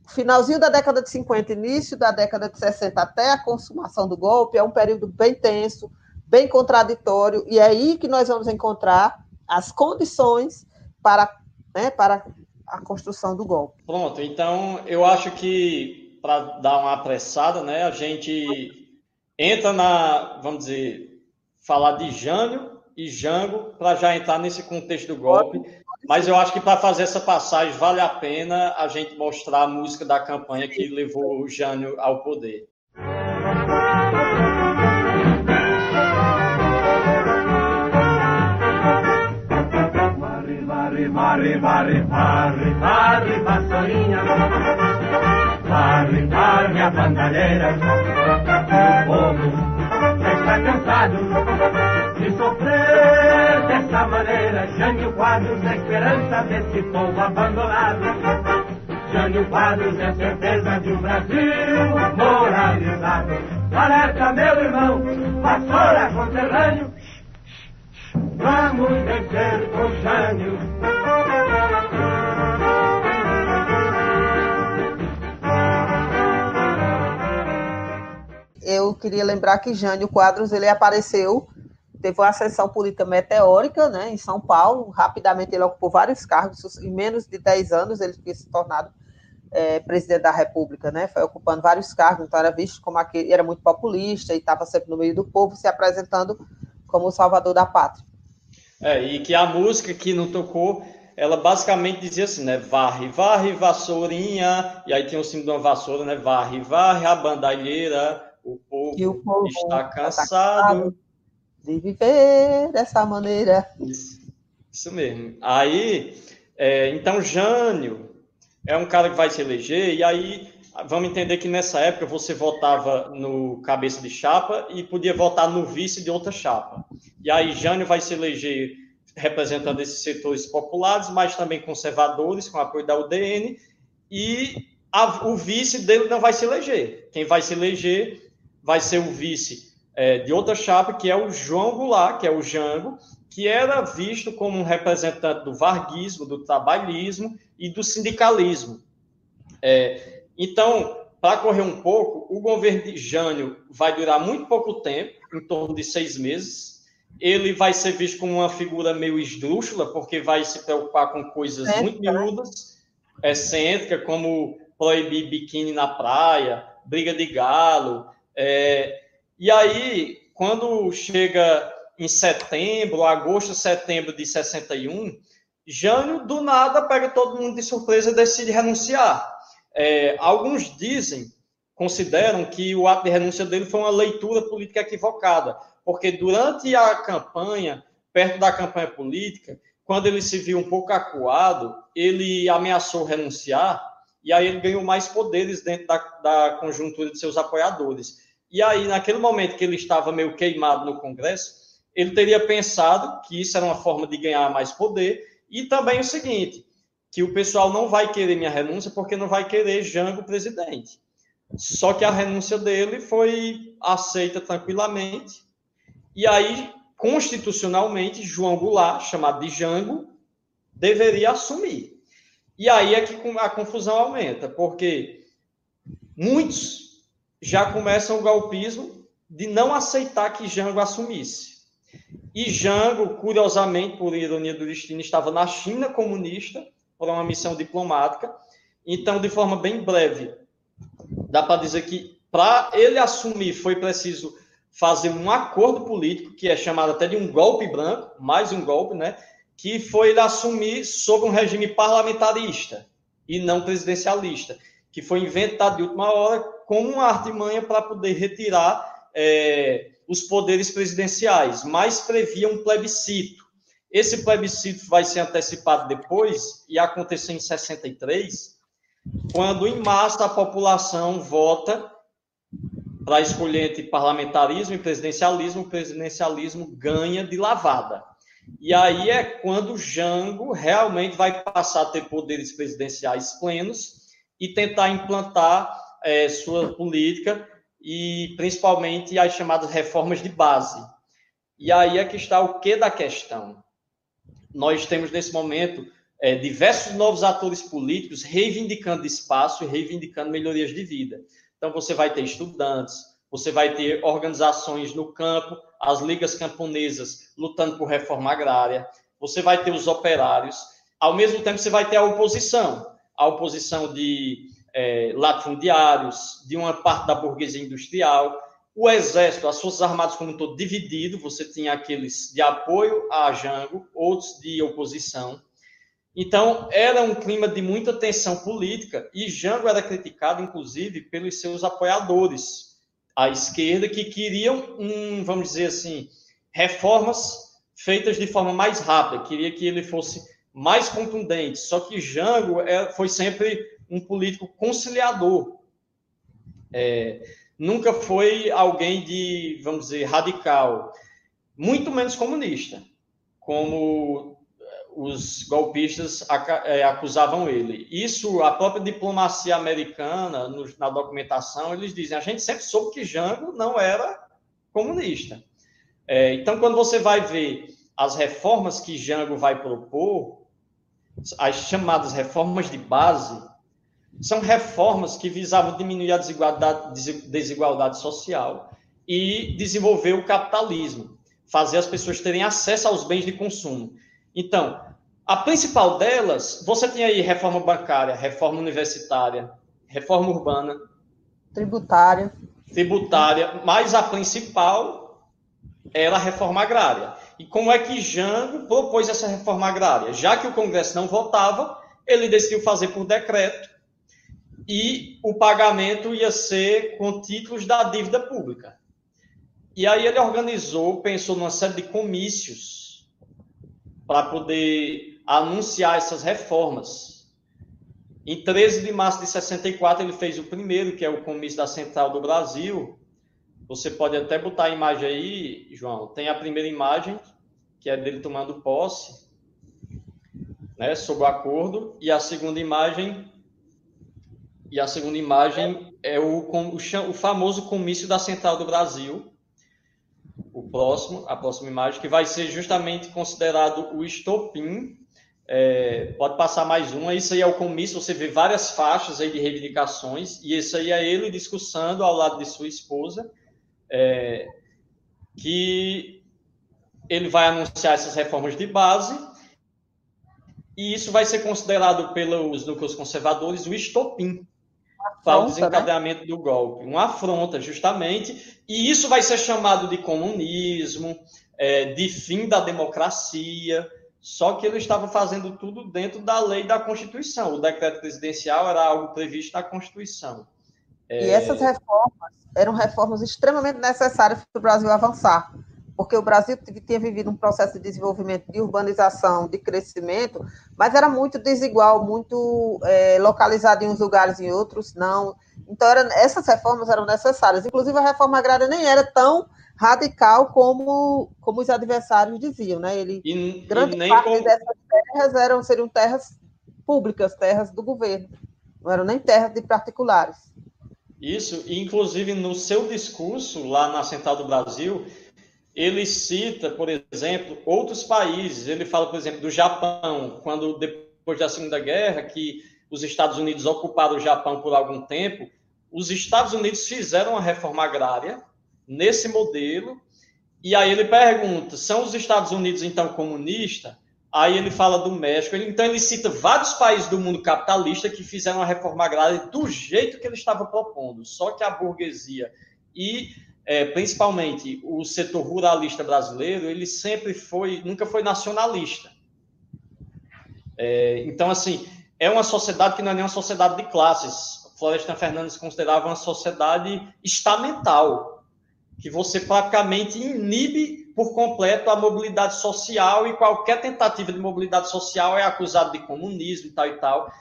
finalzinho da década de 50, início da década de 60, até a consumação do golpe, é um período bem tenso, bem contraditório, e é aí que nós vamos encontrar as condições para, né, para a construção do golpe. Pronto, então eu acho que, para dar uma apressada, né, a gente entra na, vamos dizer, falar de Jânio e Jango, para já entrar nesse contexto do golpe. Mas eu acho que para fazer essa passagem vale a pena a gente mostrar a música da campanha que levou o Jânio ao poder. Varre, varre, varre, varre, varre, varre. Varre, a bandalheira. O povo já está cansado de sofrer dessa maneira. Jânio Quadros é esperança desse povo abandonado. Jânio Quadros é certeza de um Brasil moralizado. Alerta, meu irmão, vassoura conterrâneo. Vamos vencer com Jânio. Eu queria lembrar que Jânio Quadros ele apareceu, teve uma ascensão política meteórica né, em São Paulo, rapidamente ele ocupou vários cargos, em menos de 10 anos ele tinha se tornado é, presidente da República, né, foi ocupando vários cargos, então era visto como aquele, era muito populista e estava sempre no meio do povo, se apresentando como o salvador da pátria. É, e que a música que não tocou ela basicamente dizia assim, né? Varre, varre, vassourinha. E aí tinha o símbolo de uma vassoura, né? Varre, varre, a bandalheira. O povo, o povo está cansado de viver dessa maneira. Isso, isso mesmo. Aí É, então, Jânio é um cara que vai se eleger, e aí vamos entender que nessa época você votava no cabeça de chapa e podia votar no vice de outra chapa. E aí Jânio vai se eleger representando esses setores populares, mas também conservadores, com apoio da UDN, e a, o vice dele não vai se eleger. Quem vai se eleger vai ser o vice é, de outra chapa, que é o João Goulart, que é o Jango, que era visto como um representante do varguismo, do trabalhismo e do sindicalismo. É, então, para correr um pouco, o governo de Jânio vai durar muito pouco tempo, em torno de seis meses. Ele vai ser visto como uma figura meio esdrúxula, porque vai se preocupar com coisas é, muito miúdas, excêntrica, como proibir biquíni na praia, briga de galo. É, e aí, quando chega em setembro, agosto, setembro de 61, Jânio, do nada, pega todo mundo de surpresa e decide renunciar. É, alguns dizem, consideram que o ato de renúncia dele foi uma leitura política equivocada, porque durante a campanha, perto da campanha política, quando ele se viu um pouco acuado, ele ameaçou renunciar e aí ele ganhou mais poderes dentro da, da conjuntura de seus apoiadores. E aí, naquele momento que ele estava meio queimado no Congresso, ele teria pensado que isso era uma forma de ganhar mais poder e também o seguinte, que o pessoal não vai querer minha renúncia porque não vai querer Jango presidente. Só que a renúncia dele foi aceita tranquilamente. E aí, constitucionalmente, João Goulart, chamado de Jango, deveria assumir. E aí é que a confusão aumenta, porque muitos já começam o golpismo de não aceitar que Jango assumisse. E Jango, curiosamente, por ironia do destino, estava na China comunista por uma missão diplomática. Então, de forma bem breve, dá para dizer que para ele assumir foi preciso fazer um acordo político, que é chamado até de um golpe branco, mais um golpe, né? Que foi ele assumir sob um regime parlamentarista e não presidencialista, que foi inventado de última hora como uma artimanha para poder retirar é, os poderes presidenciais, mas previa um plebiscito. Esse plebiscito vai ser antecipado depois e acontecer em 63, quando em massa a população vota para escolher entre parlamentarismo e presidencialismo, o presidencialismo ganha de lavada. E aí é quando Jango realmente vai passar a ter poderes presidenciais plenos e tentar implantar é, sua política e principalmente as chamadas reformas de base. E aí é que está o que da questão nós temos nesse momento é, diversos novos atores políticos reivindicando espaço e reivindicando melhorias de vida. Então, você vai ter estudantes, você vai ter organizações no campo, as ligas camponesas lutando por reforma agrária, você vai ter os operários, ao mesmo tempo, você vai ter a oposição a oposição de é, latifundiários, de uma parte da burguesia industrial, o exército, as forças armadas como um todo dividido, você tinha aqueles de apoio a Jango, outros de oposição. Então, era um clima de muita tensão política e Jango era criticado, inclusive, pelos seus apoiadores à esquerda, que queriam, um, vamos dizer assim, reformas feitas de forma mais rápida, queria que ele fosse mais contundente. Só que Jango é, foi sempre um político conciliador. É, nunca foi alguém de, vamos dizer, radical, muito menos comunista, como os golpistas eh, acusavam ele. Isso, a própria diplomacia americana, na documentação, eles dizem: a gente sempre soube que Jango não era comunista. É, então, quando você vai ver as reformas que Jango vai propor, as chamadas reformas de base, são reformas que visavam diminuir a desigualdade, desigualdade social e desenvolver o capitalismo, fazer as pessoas terem acesso aos bens de consumo. Então, a principal delas, você tem aí reforma bancária, reforma universitária, reforma urbana, tributária, tributária, mas a principal era a reforma agrária. E como é que Jango propôs essa reforma agrária? Já que o Congresso não votava, ele decidiu fazer por decreto e o pagamento ia ser com títulos da dívida pública. E aí ele organizou, pensou numa série de comícios para poder anunciar essas reformas. Em 13 de março de 64, ele fez o primeiro, que é o comício da Central do Brasil. Você pode até botar a imagem aí, João. Tem a primeira imagem, que é dele tomando posse, né, sob o acordo, e a segunda imagem e a segunda imagem é o, o, o famoso comício da Central do Brasil, o próximo, a próxima imagem, que vai ser justamente considerado o estopim. É, pode passar mais uma. Isso aí é o comício. Você vê várias faixas aí de reivindicações e isso aí é ele discussando ao lado de sua esposa, é, que ele vai anunciar essas reformas de base e isso vai ser considerado pelos núcleos conservadores o estopim para o né? desencadeamento né? do golpe. Uma afronta, justamente, e isso vai ser chamado de comunismo, é, de fim da democracia, só que ele estava fazendo tudo dentro da lei da Constituição. O decreto presidencial era algo previsto na Constituição. É... E essas reformas eram reformas extremamente necessárias para o Brasil avançar porque o Brasil tinha vivido um processo de desenvolvimento, de urbanização, de crescimento, mas era muito desigual, muito é, localizado em uns lugares e em outros não. Então, era, essas reformas eram necessárias. Inclusive, a reforma agrária nem era tão radical como, como os adversários diziam, né? Ele, e, grande e parte como... dessas terras eram, seriam terras públicas, terras do governo, não eram nem terras de particulares. Isso, inclusive no seu discurso lá na Central do Brasil, ele cita, por exemplo, outros países. Ele fala, por exemplo, do Japão, quando depois da Segunda Guerra, que os Estados Unidos ocuparam o Japão por algum tempo, os Estados Unidos fizeram uma reforma agrária nesse modelo. E aí ele pergunta: são os Estados Unidos então comunistas? Aí ele fala do México. Então ele cita vários países do mundo capitalista que fizeram a reforma agrária do jeito que ele estava propondo. Só que a burguesia e é, principalmente o setor ruralista brasileiro, ele sempre foi, nunca foi nacionalista. É, então, assim, é uma sociedade que não é nem uma sociedade de classes. Florestan Fernandes considerava uma sociedade estamental, que você praticamente inibe por completo a mobilidade social e qualquer tentativa de mobilidade social é acusado de comunismo e tal e tal.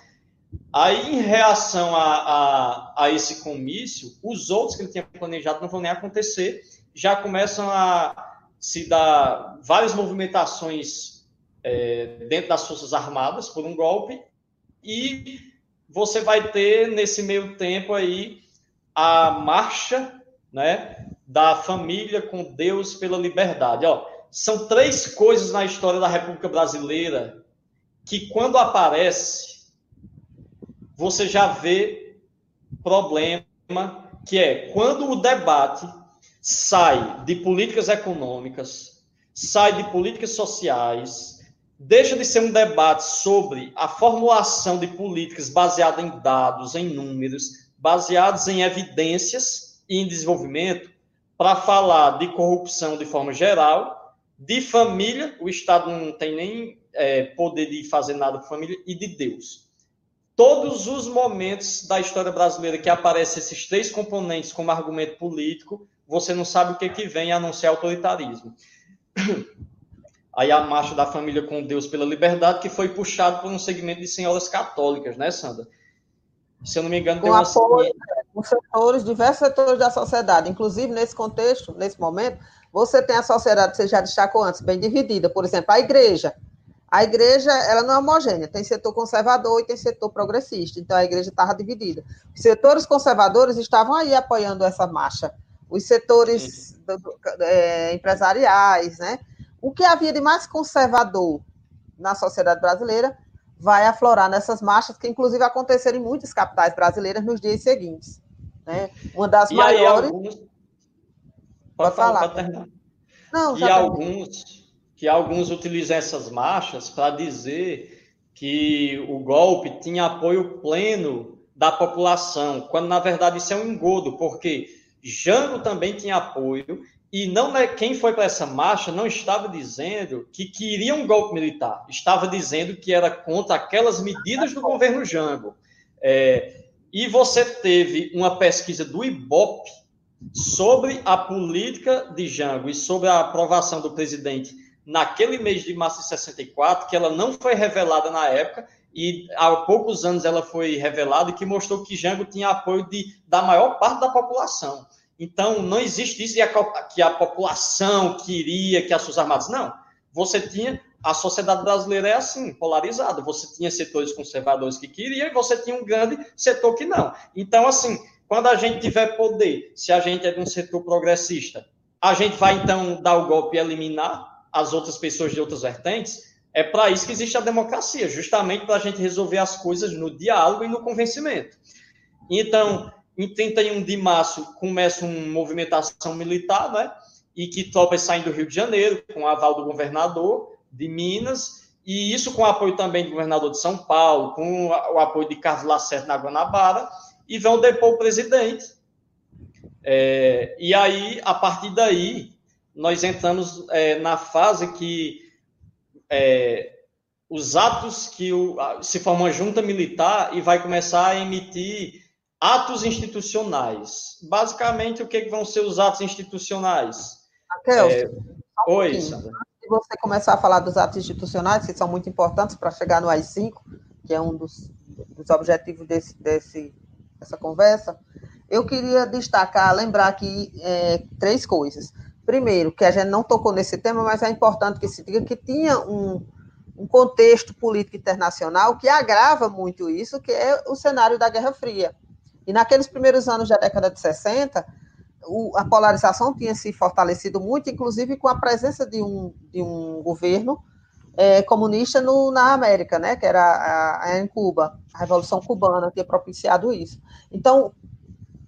Aí, em reação a, a, a, esse comício, os outros que ele tinha planejado não vão nem acontecer, já começam a se dar várias movimentações é, dentro das Forças Armadas por um golpe, e você vai ter, nesse meio tempo aí, a marcha né, da família com Deus pela liberdade. Ó, são três coisas na história da República Brasileira que, quando aparece, você já vê problema que é quando o debate sai de políticas econômicas, sai de políticas sociais, deixa de ser um debate sobre a formulação de políticas baseada em dados, em números, baseados em evidências e em desenvolvimento, para falar de corrupção de forma geral, de família, o Estado não tem nem é, poder de fazer nada com família, e de Deus todos os momentos da história brasileira que aparecem esses três componentes como argumento político, você não sabe o que, que vem a não ser autoritarismo. Aí a marcha da família com Deus pela liberdade, que foi puxado por um segmento de senhoras católicas, né, Sandra? Se eu não me engano, com tem uma... apoio com setores, diversos setores da sociedade, inclusive nesse contexto, nesse momento, você tem a sociedade, você já destacou antes, bem dividida. Por exemplo, a igreja, a igreja ela não é homogênea, tem setor conservador e tem setor progressista, então a igreja estava dividida. Os setores conservadores estavam aí apoiando essa marcha, os setores do, do, é, empresariais, né? O que havia de mais conservador na sociedade brasileira vai aflorar nessas marchas, que inclusive aconteceram em muitas capitais brasileiras nos dias seguintes. Né? Uma das e maiores. Aí, alguns... Pode, Pode falar. falar. Não, e alguns que alguns utilizam essas marchas para dizer que o golpe tinha apoio pleno da população, quando na verdade isso é um engodo, porque Jango também tinha apoio e não é, quem foi para essa marcha não estava dizendo que queria um golpe militar, estava dizendo que era contra aquelas medidas do governo Jango. É, e você teve uma pesquisa do IBOP sobre a política de Jango e sobre a aprovação do presidente naquele mês de março de 64, que ela não foi revelada na época, e há poucos anos ela foi revelada, que mostrou que Jango tinha apoio de, da maior parte da população. Então, não existe isso de que a população queria que as Forças Armadas. Não. Você tinha. A sociedade brasileira é assim, polarizada. Você tinha setores conservadores que queriam e você tinha um grande setor que não. Então, assim, quando a gente tiver poder, se a gente é de um setor progressista, a gente vai então dar o golpe e eliminar as outras pessoas de outras vertentes. É para isso que existe a democracia, justamente para a gente resolver as coisas no diálogo e no convencimento. Então, em 31 de março, começa uma movimentação militar, né? E que tropas saem do Rio de Janeiro, com aval do governador de Minas, e isso com apoio também do governador de São Paulo, com o apoio de Carlos Lacerda na Guanabara, e vão depor o presidente. É, e aí, a partir daí, nós entramos é, na fase que é, os atos que o, se forma uma junta militar e vai começar a emitir atos institucionais. Basicamente, o que, que vão ser os atos institucionais? Raquel, é... um Oi, Sandra. Antes de você começar a falar dos atos institucionais, que são muito importantes para chegar no AI-5, que é um dos, dos objetivos desse, desse, dessa conversa, eu queria destacar, lembrar aqui é, três coisas. Primeiro, que a gente não tocou nesse tema, mas é importante que se diga que tinha um, um contexto político internacional que agrava muito isso, que é o cenário da Guerra Fria. E naqueles primeiros anos da década de 60, o, a polarização tinha se fortalecido muito, inclusive com a presença de um, de um governo é, comunista no, na América, né, que era a, a, em Cuba, a Revolução Cubana tinha propiciado isso. Então,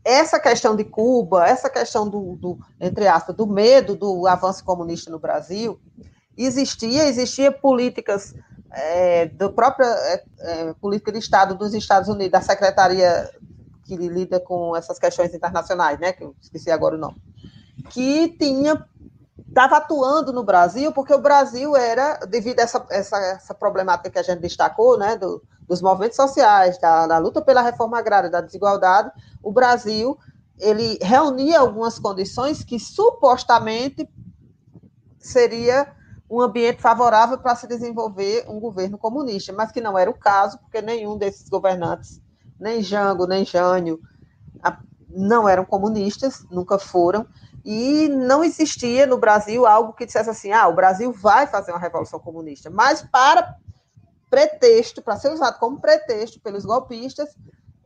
essa questão de Cuba, essa questão do, do, entre aspas, do medo do avanço comunista no Brasil, existia, existia políticas é, do própria é, é política de Estado dos Estados Unidos, da Secretaria que lida com essas questões internacionais, né? Que eu esqueci agora o nome. Que tinha estava atuando no Brasil, porque o Brasil era, devido a essa, essa, essa problemática que a gente destacou, né, do, dos movimentos sociais, da, da, luta pela reforma agrária, da desigualdade, o Brasil ele reunia algumas condições que supostamente seria um ambiente favorável para se desenvolver um governo comunista, mas que não era o caso, porque nenhum desses governantes nem Jango, nem Jânio, não eram comunistas, nunca foram, e não existia no Brasil algo que dissesse assim, ah, o Brasil vai fazer uma revolução comunista, mas para pretexto, para ser usado como pretexto pelos golpistas,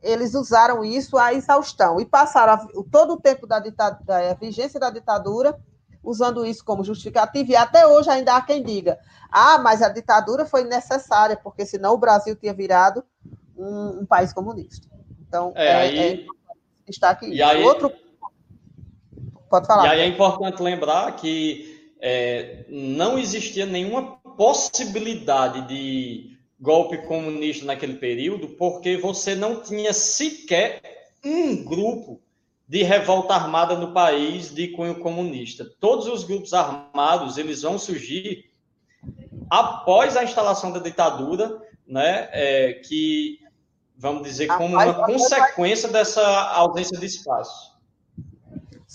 eles usaram isso à exaustão e passaram a, todo o tempo da, ditadura, da vigência da ditadura usando isso como justificativa, e até hoje ainda há quem diga, ah, mas a ditadura foi necessária, porque senão o Brasil tinha virado um, um país comunista. Então, é, é, aí, é está aqui. E aí, Outro. Pode falar. E aí é importante lembrar que é, não existia nenhuma possibilidade de golpe comunista naquele período, porque você não tinha sequer um grupo de revolta armada no país de cunho comunista. Todos os grupos armados eles vão surgir após a instalação da ditadura, né, é, que vamos dizer, como uma consequência dessa ausência de espaço.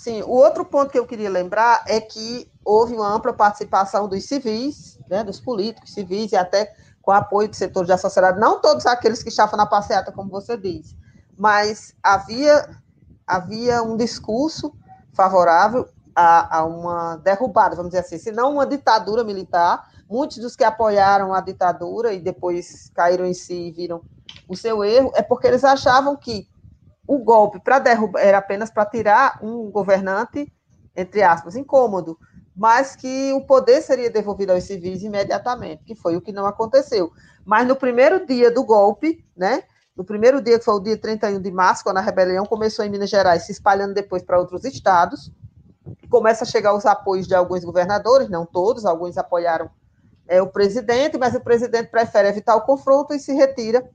Sim, o outro ponto que eu queria lembrar é que houve uma ampla participação dos civis, né, dos políticos civis e até com apoio de setores da sociedade, não todos aqueles que estavam na passeata, como você disse, mas havia, havia um discurso favorável a, a uma derrubada, vamos dizer assim, se não uma ditadura militar, muitos dos que apoiaram a ditadura e depois caíram em si e viram o seu erro, é porque eles achavam que o golpe para derrubar era apenas para tirar um governante, entre aspas, incômodo, mas que o poder seria devolvido aos civis imediatamente, que foi o que não aconteceu. Mas no primeiro dia do golpe, né, no primeiro dia, que foi o dia 31 de março, quando a rebelião começou em Minas Gerais, se espalhando depois para outros estados, começa a chegar os apoios de alguns governadores, não todos, alguns apoiaram é, o presidente, mas o presidente prefere evitar o confronto e se retira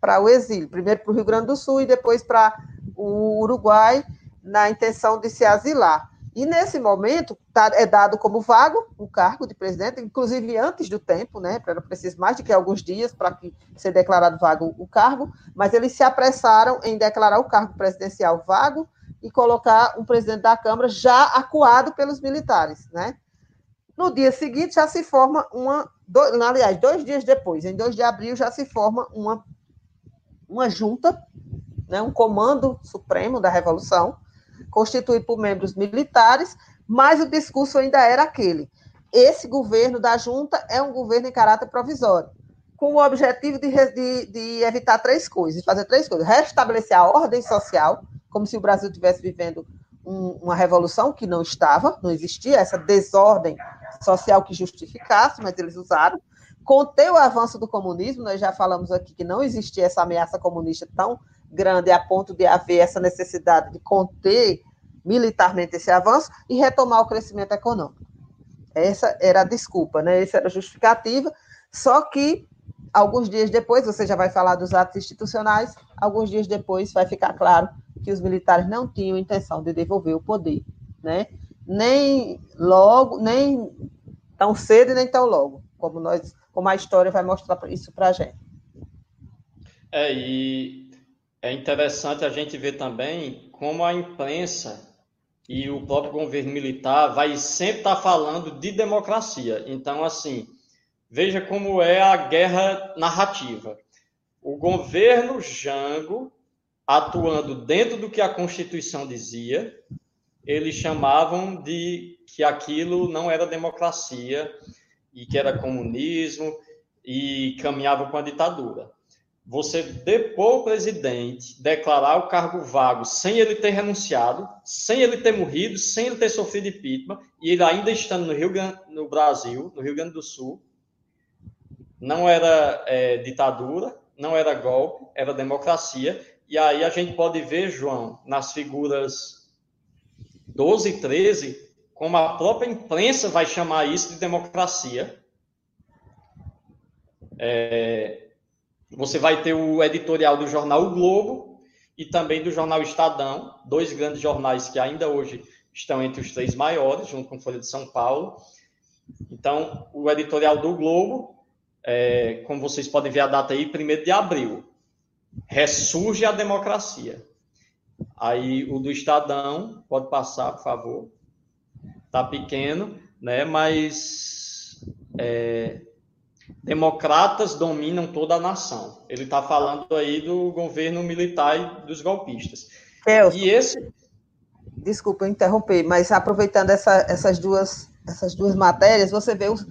para o exílio, primeiro para o Rio Grande do Sul e depois para o Uruguai, na intenção de se asilar. E nesse momento tá, é dado como vago o cargo de presidente, inclusive antes do tempo, né? Era preciso mais de que alguns dias para que ser declarado vago o cargo, mas eles se apressaram em declarar o cargo presidencial vago e colocar um presidente da Câmara já acuado pelos militares, né? No dia seguinte já se forma uma, do, aliás, dois dias depois, em 2 de abril já se forma uma, uma junta, né, um comando supremo da Revolução, constituído por membros militares, mas o discurso ainda era aquele. Esse governo da junta é um governo em caráter provisório, com o objetivo de, de, de evitar três coisas, fazer três coisas: restabelecer a ordem social, como se o Brasil estivesse vivendo um, uma revolução que não estava, não existia essa desordem social que justificasse, mas eles usaram. Conter o avanço do comunismo, nós já falamos aqui que não existia essa ameaça comunista tão grande a ponto de haver essa necessidade de conter militarmente esse avanço e retomar o crescimento econômico. Essa era a desculpa, né? Essa era a justificativa. Só que alguns dias depois, você já vai falar dos atos institucionais, alguns dias depois vai ficar claro que os militares não tinham intenção de devolver o poder, né? Nem logo, nem tão cedo nem tão logo, como nós, como a história vai mostrar isso para a gente. É, e é interessante a gente ver também como a imprensa e o próprio governo militar vai sempre estar tá falando de democracia. Então, assim, veja como é a guerra narrativa. O governo Jango atuando dentro do que a Constituição dizia, eles chamavam de que aquilo não era democracia e que era comunismo e caminhava com a ditadura. Você depor o presidente, declarar o cargo vago sem ele ter renunciado, sem ele ter morrido, sem ele ter sofrido impeachment, e ele ainda estando no Rio no Brasil, no Rio Grande do Sul, não era é, ditadura, não era golpe, era democracia, e aí a gente pode ver, João, nas figuras 12 e 13, como a própria imprensa vai chamar isso de democracia. É, você vai ter o editorial do jornal o Globo e também do jornal Estadão, dois grandes jornais que ainda hoje estão entre os três maiores, junto com Folha de São Paulo. Então, o editorial do Globo, é, como vocês podem ver a data aí, 1 de abril ressurge a democracia. Aí o do Estadão, pode passar, por favor. Tá pequeno, né? Mas é, democratas dominam toda a nação. Ele está falando aí do governo militar e dos golpistas. Elson, e esse. Desculpa interromper, mas aproveitando essa, essas duas essas duas matérias, você vê os,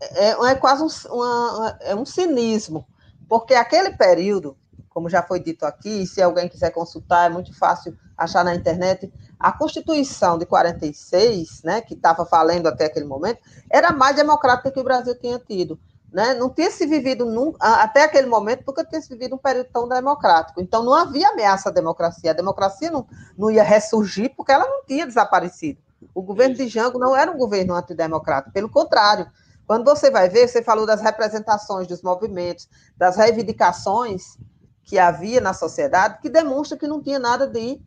é, é quase um, uma, é um cinismo, porque aquele período como já foi dito aqui, se alguém quiser consultar, é muito fácil achar na internet. A Constituição de 46, né, que estava falando até aquele momento, era mais democrática que o Brasil tinha tido. Né? Não tinha se vivido, num, até aquele momento, nunca tinha se vivido um período tão democrático. Então, não havia ameaça à democracia. A democracia não, não ia ressurgir porque ela não tinha desaparecido. O governo de Jango não era um governo antidemocrático, pelo contrário. Quando você vai ver, você falou das representações, dos movimentos, das reivindicações, que havia na sociedade que demonstra que não tinha nada de,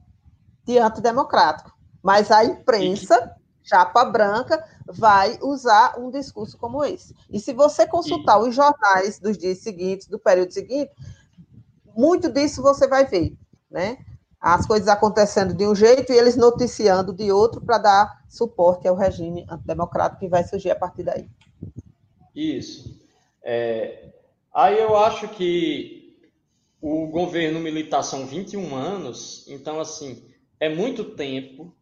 de antidemocrático. Mas a imprensa, chapa branca, vai usar um discurso como esse. E se você consultar os jornais dos dias seguintes, do período seguinte, muito disso você vai ver, né? As coisas acontecendo de um jeito e eles noticiando de outro para dar suporte ao regime antidemocrático que vai surgir a partir daí. Isso. É, aí eu acho que o governo militar são 21 anos, então, assim, é muito tempo,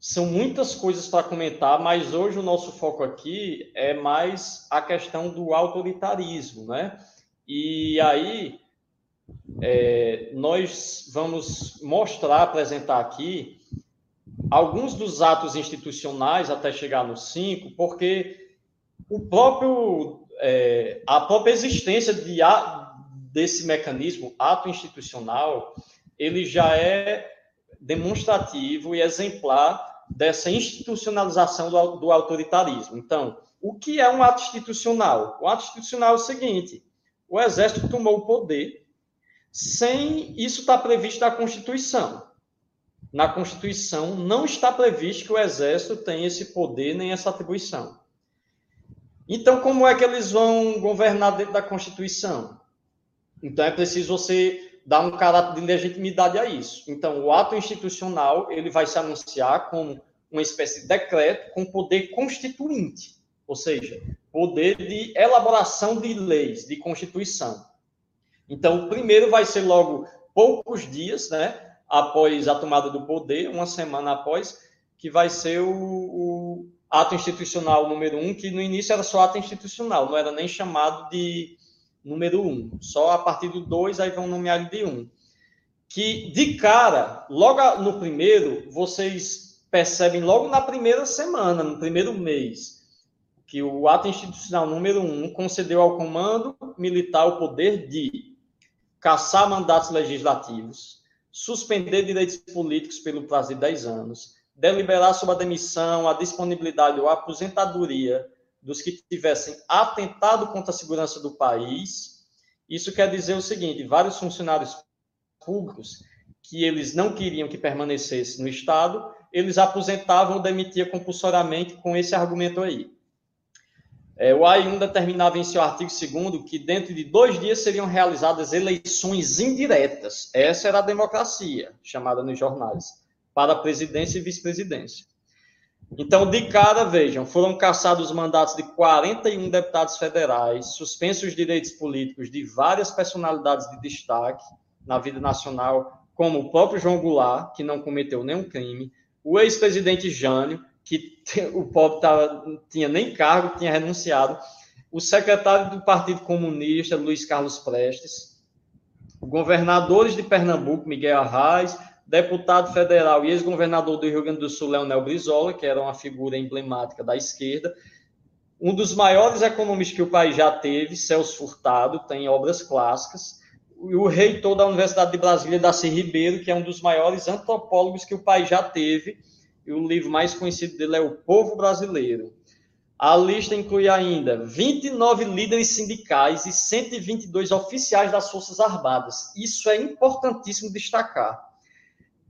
são muitas coisas para comentar, mas hoje o nosso foco aqui é mais a questão do autoritarismo, né? E aí, é, nós vamos mostrar, apresentar aqui alguns dos atos institucionais até chegar no 5, porque o próprio, é, a própria existência de, desse mecanismo ato institucional, ele já é demonstrativo e exemplar dessa institucionalização do, do autoritarismo. Então, o que é um ato institucional? O ato institucional é o seguinte: o exército tomou o poder sem isso estar previsto na Constituição. Na Constituição não está previsto que o exército tenha esse poder nem essa atribuição. Então, como é que eles vão governar dentro da Constituição? Então é preciso você dar um caráter de legitimidade a isso. Então o ato institucional ele vai se anunciar como uma espécie de decreto com poder constituinte. ou seja, poder de elaboração de leis, de constituição. Então, primeiro vai ser logo poucos dias, né, após a tomada do poder, uma semana após, que vai ser o, o ato institucional número um, que no início era só ato institucional, não era nem chamado de número um. Só a partir do dois, aí vão nomear de um. Que, de cara, logo no primeiro, vocês percebem logo na primeira semana, no primeiro mês, que o ato institucional número um concedeu ao comando militar o poder de caçar mandatos legislativos, suspender direitos políticos pelo prazo de 10 anos, deliberar sobre a demissão, a disponibilidade ou a aposentadoria dos que tivessem atentado contra a segurança do país. Isso quer dizer o seguinte: vários funcionários públicos que eles não queriam que permanecesse no Estado, eles aposentavam ou demitiam compulsoriamente com esse argumento aí. É, o AI1 determinava em seu artigo 2 que dentro de dois dias seriam realizadas eleições indiretas. Essa era a democracia, chamada nos jornais, para presidência e vice-presidência. Então, de cara, vejam, foram cassados os mandatos de 41 deputados federais, suspensos os direitos políticos de várias personalidades de destaque na vida nacional, como o próprio João Goulart, que não cometeu nenhum crime, o ex-presidente Jânio, que o pobre tava, tinha nem cargo, tinha renunciado, o secretário do Partido Comunista, Luiz Carlos Prestes, governadores de Pernambuco, Miguel Arraes, deputado federal e ex-governador do Rio Grande do Sul, Leonel Brizola, que era uma figura emblemática da esquerda, um dos maiores economistas que o país já teve, Celso Furtado, tem obras clássicas, e o reitor da Universidade de Brasília, Darcy Ribeiro, que é um dos maiores antropólogos que o país já teve, e o livro mais conhecido dele é O Povo Brasileiro. A lista inclui ainda 29 líderes sindicais e 122 oficiais das Forças Armadas. Isso é importantíssimo destacar.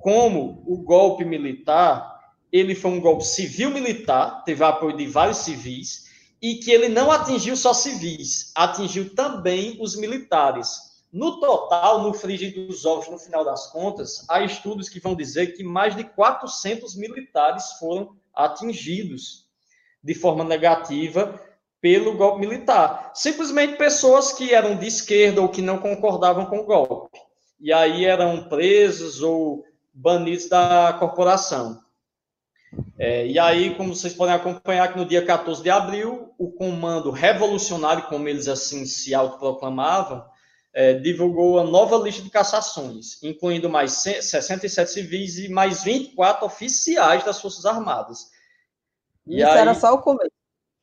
Como o golpe militar, ele foi um golpe civil-militar, teve apoio de vários civis, e que ele não atingiu só civis, atingiu também os militares. No total, no frigir dos ovos, no final das contas, há estudos que vão dizer que mais de 400 militares foram atingidos de forma negativa pelo golpe militar. Simplesmente pessoas que eram de esquerda ou que não concordavam com o golpe. E aí eram presos ou banidos da corporação. É, e aí, como vocês podem acompanhar, que no dia 14 de abril, o comando revolucionário, como eles assim se autoproclamavam, é, divulgou a nova lista de cassações, incluindo mais 67 civis e mais 24 oficiais das Forças Armadas. E isso aí, era só o começo.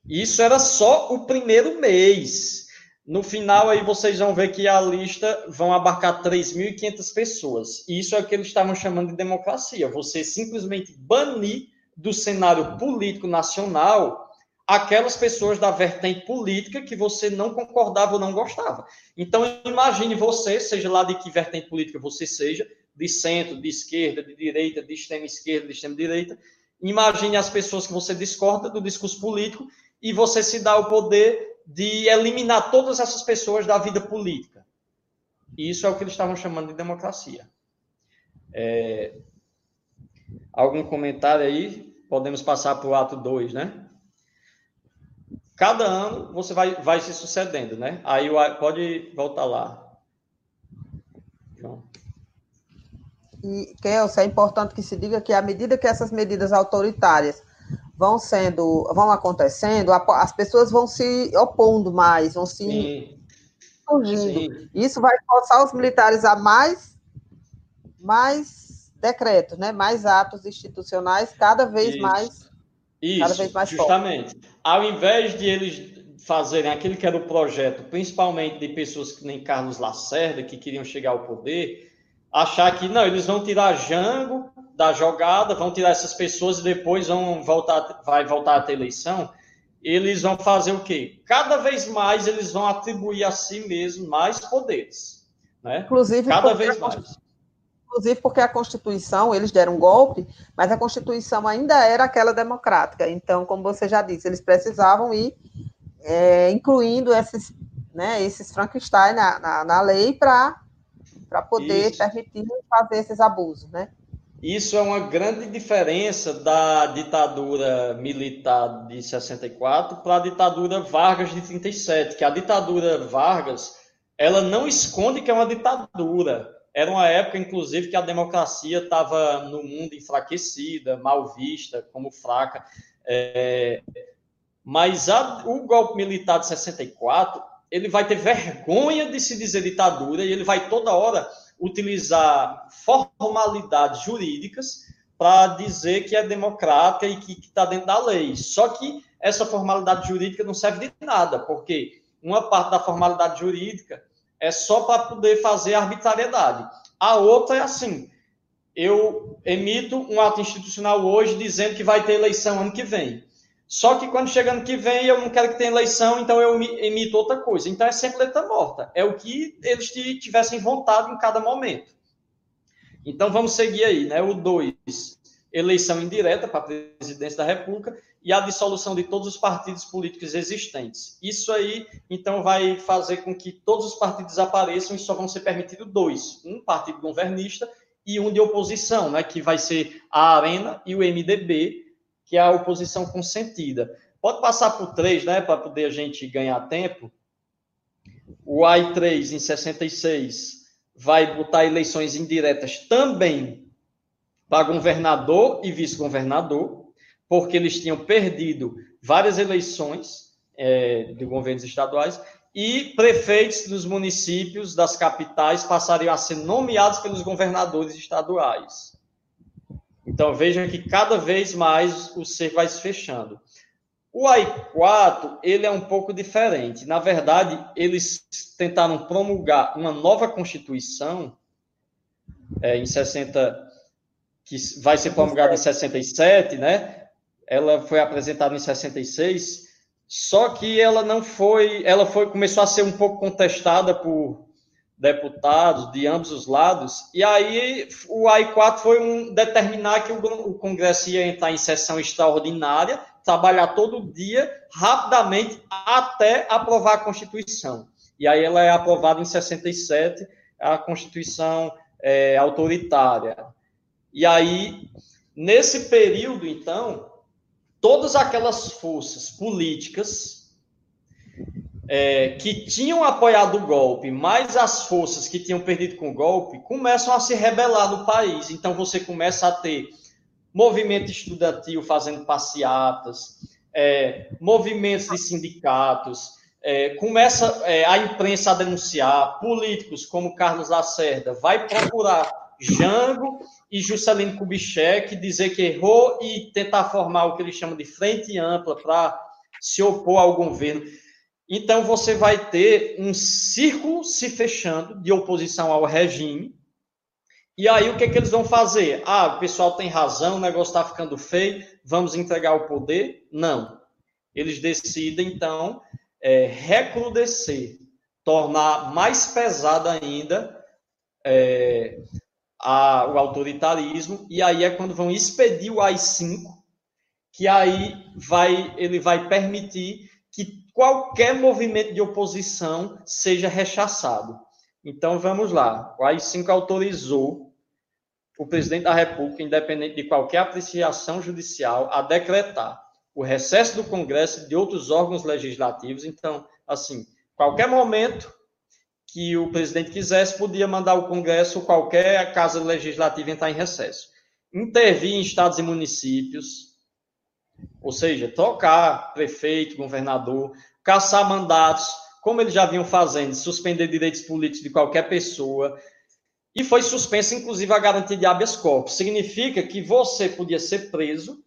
Isso era só o primeiro mês. No final, aí vocês vão ver que a lista vão abarcar 3.500 pessoas. Isso é o que eles estavam chamando de democracia. Você simplesmente banir do cenário político nacional aquelas pessoas da vertente política que você não concordava ou não gostava. Então, imagine você, seja lá de que vertente política você seja, de centro, de esquerda, de direita, de extrema esquerda, de extrema direita, imagine as pessoas que você discorda do discurso político e você se dá o poder de eliminar todas essas pessoas da vida política. E isso é o que eles estavam chamando de democracia. É... Algum comentário aí? Podemos passar para o ato 2, né? cada ano você vai, vai se sucedendo, né? Aí pode voltar lá. João. E, Kelso, é importante que se diga que à medida que essas medidas autoritárias vão sendo, vão acontecendo, as pessoas vão se opondo mais, vão se Sim. surgindo. Sim. Isso vai forçar os militares a mais, mais decretos, né? mais atos institucionais, cada vez Isso. mais isso, cada vez mais justamente. Forte. Ao invés de eles fazerem aquele que era o projeto, principalmente de pessoas que nem Carlos Lacerda, que queriam chegar ao poder, achar que não, eles vão tirar Jango da jogada, vão tirar essas pessoas e depois vão voltar, vai voltar a ter eleição, eles vão fazer o quê? Cada vez mais eles vão atribuir a si mesmo mais poderes. Né? Inclusive, cada vez mais inclusive porque a Constituição, eles deram um golpe, mas a Constituição ainda era aquela democrática. Então, como você já disse, eles precisavam ir é, incluindo esses, né, esses Frankenstein na, na, na lei para poder Isso. permitir fazer esses abusos, né? Isso é uma grande diferença da ditadura militar de 64 para a ditadura Vargas de 37, que a ditadura Vargas, ela não esconde que é uma ditadura. Era uma época, inclusive, que a democracia estava no mundo enfraquecida, mal vista, como fraca. É... Mas a... o golpe militar de 64, ele vai ter vergonha de se dizer ditadura e ele vai toda hora utilizar formalidades jurídicas para dizer que é democrática e que está dentro da lei. Só que essa formalidade jurídica não serve de nada, porque uma parte da formalidade jurídica é só para poder fazer arbitrariedade. A outra é assim: eu emito um ato institucional hoje dizendo que vai ter eleição ano que vem. Só que quando chega ano que vem, eu não quero que tenha eleição, então eu emito outra coisa. Então é sempre letra morta. É o que eles tivessem vontade em cada momento. Então vamos seguir aí, né? O 2, eleição indireta para a presidência da República e a dissolução de todos os partidos políticos existentes. Isso aí, então, vai fazer com que todos os partidos apareçam e só vão ser permitidos dois: um partido governista e um de oposição, né? Que vai ser a Arena e o MDB, que a oposição consentida. Pode passar por três, né, para poder a gente ganhar tempo. O AI3 em 66 vai botar eleições indiretas também para governador e vice-governador, porque eles tinham perdido várias eleições é, de governos estaduais e prefeitos dos municípios das capitais passariam a ser nomeados pelos governadores estaduais. Então veja que cada vez mais o cerco vai se fechando. O AI4, ele é um pouco diferente. Na verdade, eles tentaram promulgar uma nova Constituição é, em 60, que vai ser promulgada em 67, né? Ela foi apresentada em 66, só que ela não foi, ela foi começou a ser um pouco contestada por deputados de ambos os lados, e aí o AI4 foi um, determinar que o, o Congresso ia entrar em sessão extraordinária, trabalhar todo dia, rapidamente, até aprovar a Constituição. E aí ela é aprovada em 67, a Constituição é, autoritária. E aí, nesse período, então, todas aquelas forças políticas é, que tinham apoiado o golpe, mais as forças que tinham perdido com o golpe, começam a se rebelar no país. Então você começa a ter movimento estudantil fazendo passeatas, é, movimentos de sindicatos, é, começa é, a imprensa a denunciar, políticos como Carlos Lacerda vai procurar Jango e Juscelino Kubitschek, dizer que errou e tentar formar o que eles chamam de frente ampla para se opor ao governo. Então, você vai ter um círculo se fechando de oposição ao regime. E aí, o que, é que eles vão fazer? Ah, o pessoal tem razão, o negócio está ficando feio, vamos entregar o poder? Não. Eles decidem, então, é, recrudescer, tornar mais pesado ainda é, a, o autoritarismo, e aí é quando vão expedir o AI-5, que aí vai, ele vai permitir que qualquer movimento de oposição seja rechaçado. Então vamos lá. O AI-5 autorizou o presidente da República, independente de qualquer apreciação judicial, a decretar o recesso do Congresso e de outros órgãos legislativos. Então, assim, qualquer momento que o presidente quisesse, podia mandar o Congresso ou qualquer casa legislativa entrar em recesso. Intervir em estados e municípios, ou seja, trocar prefeito, governador, caçar mandatos, como eles já vinham fazendo, suspender direitos políticos de qualquer pessoa. E foi suspensa, inclusive, a garantia de habeas corpus. Significa que você podia ser preso,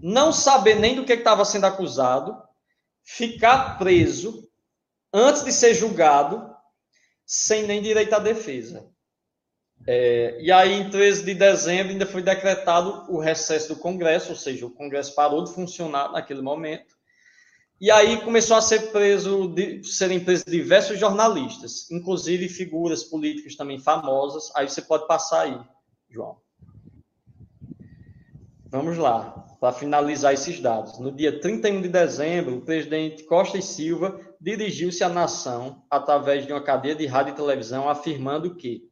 não saber nem do que estava sendo acusado, ficar preso antes de ser julgado, sem nem direito à defesa. É, e aí, em 13 de dezembro, ainda foi decretado o recesso do Congresso, ou seja, o Congresso parou de funcionar naquele momento. E aí começou a ser preso, de, serem presos diversos jornalistas, inclusive figuras políticas também famosas. Aí você pode passar aí, João. Vamos lá, para finalizar esses dados. No dia 31 de dezembro, o presidente Costa e Silva dirigiu-se à nação através de uma cadeia de rádio e televisão, afirmando que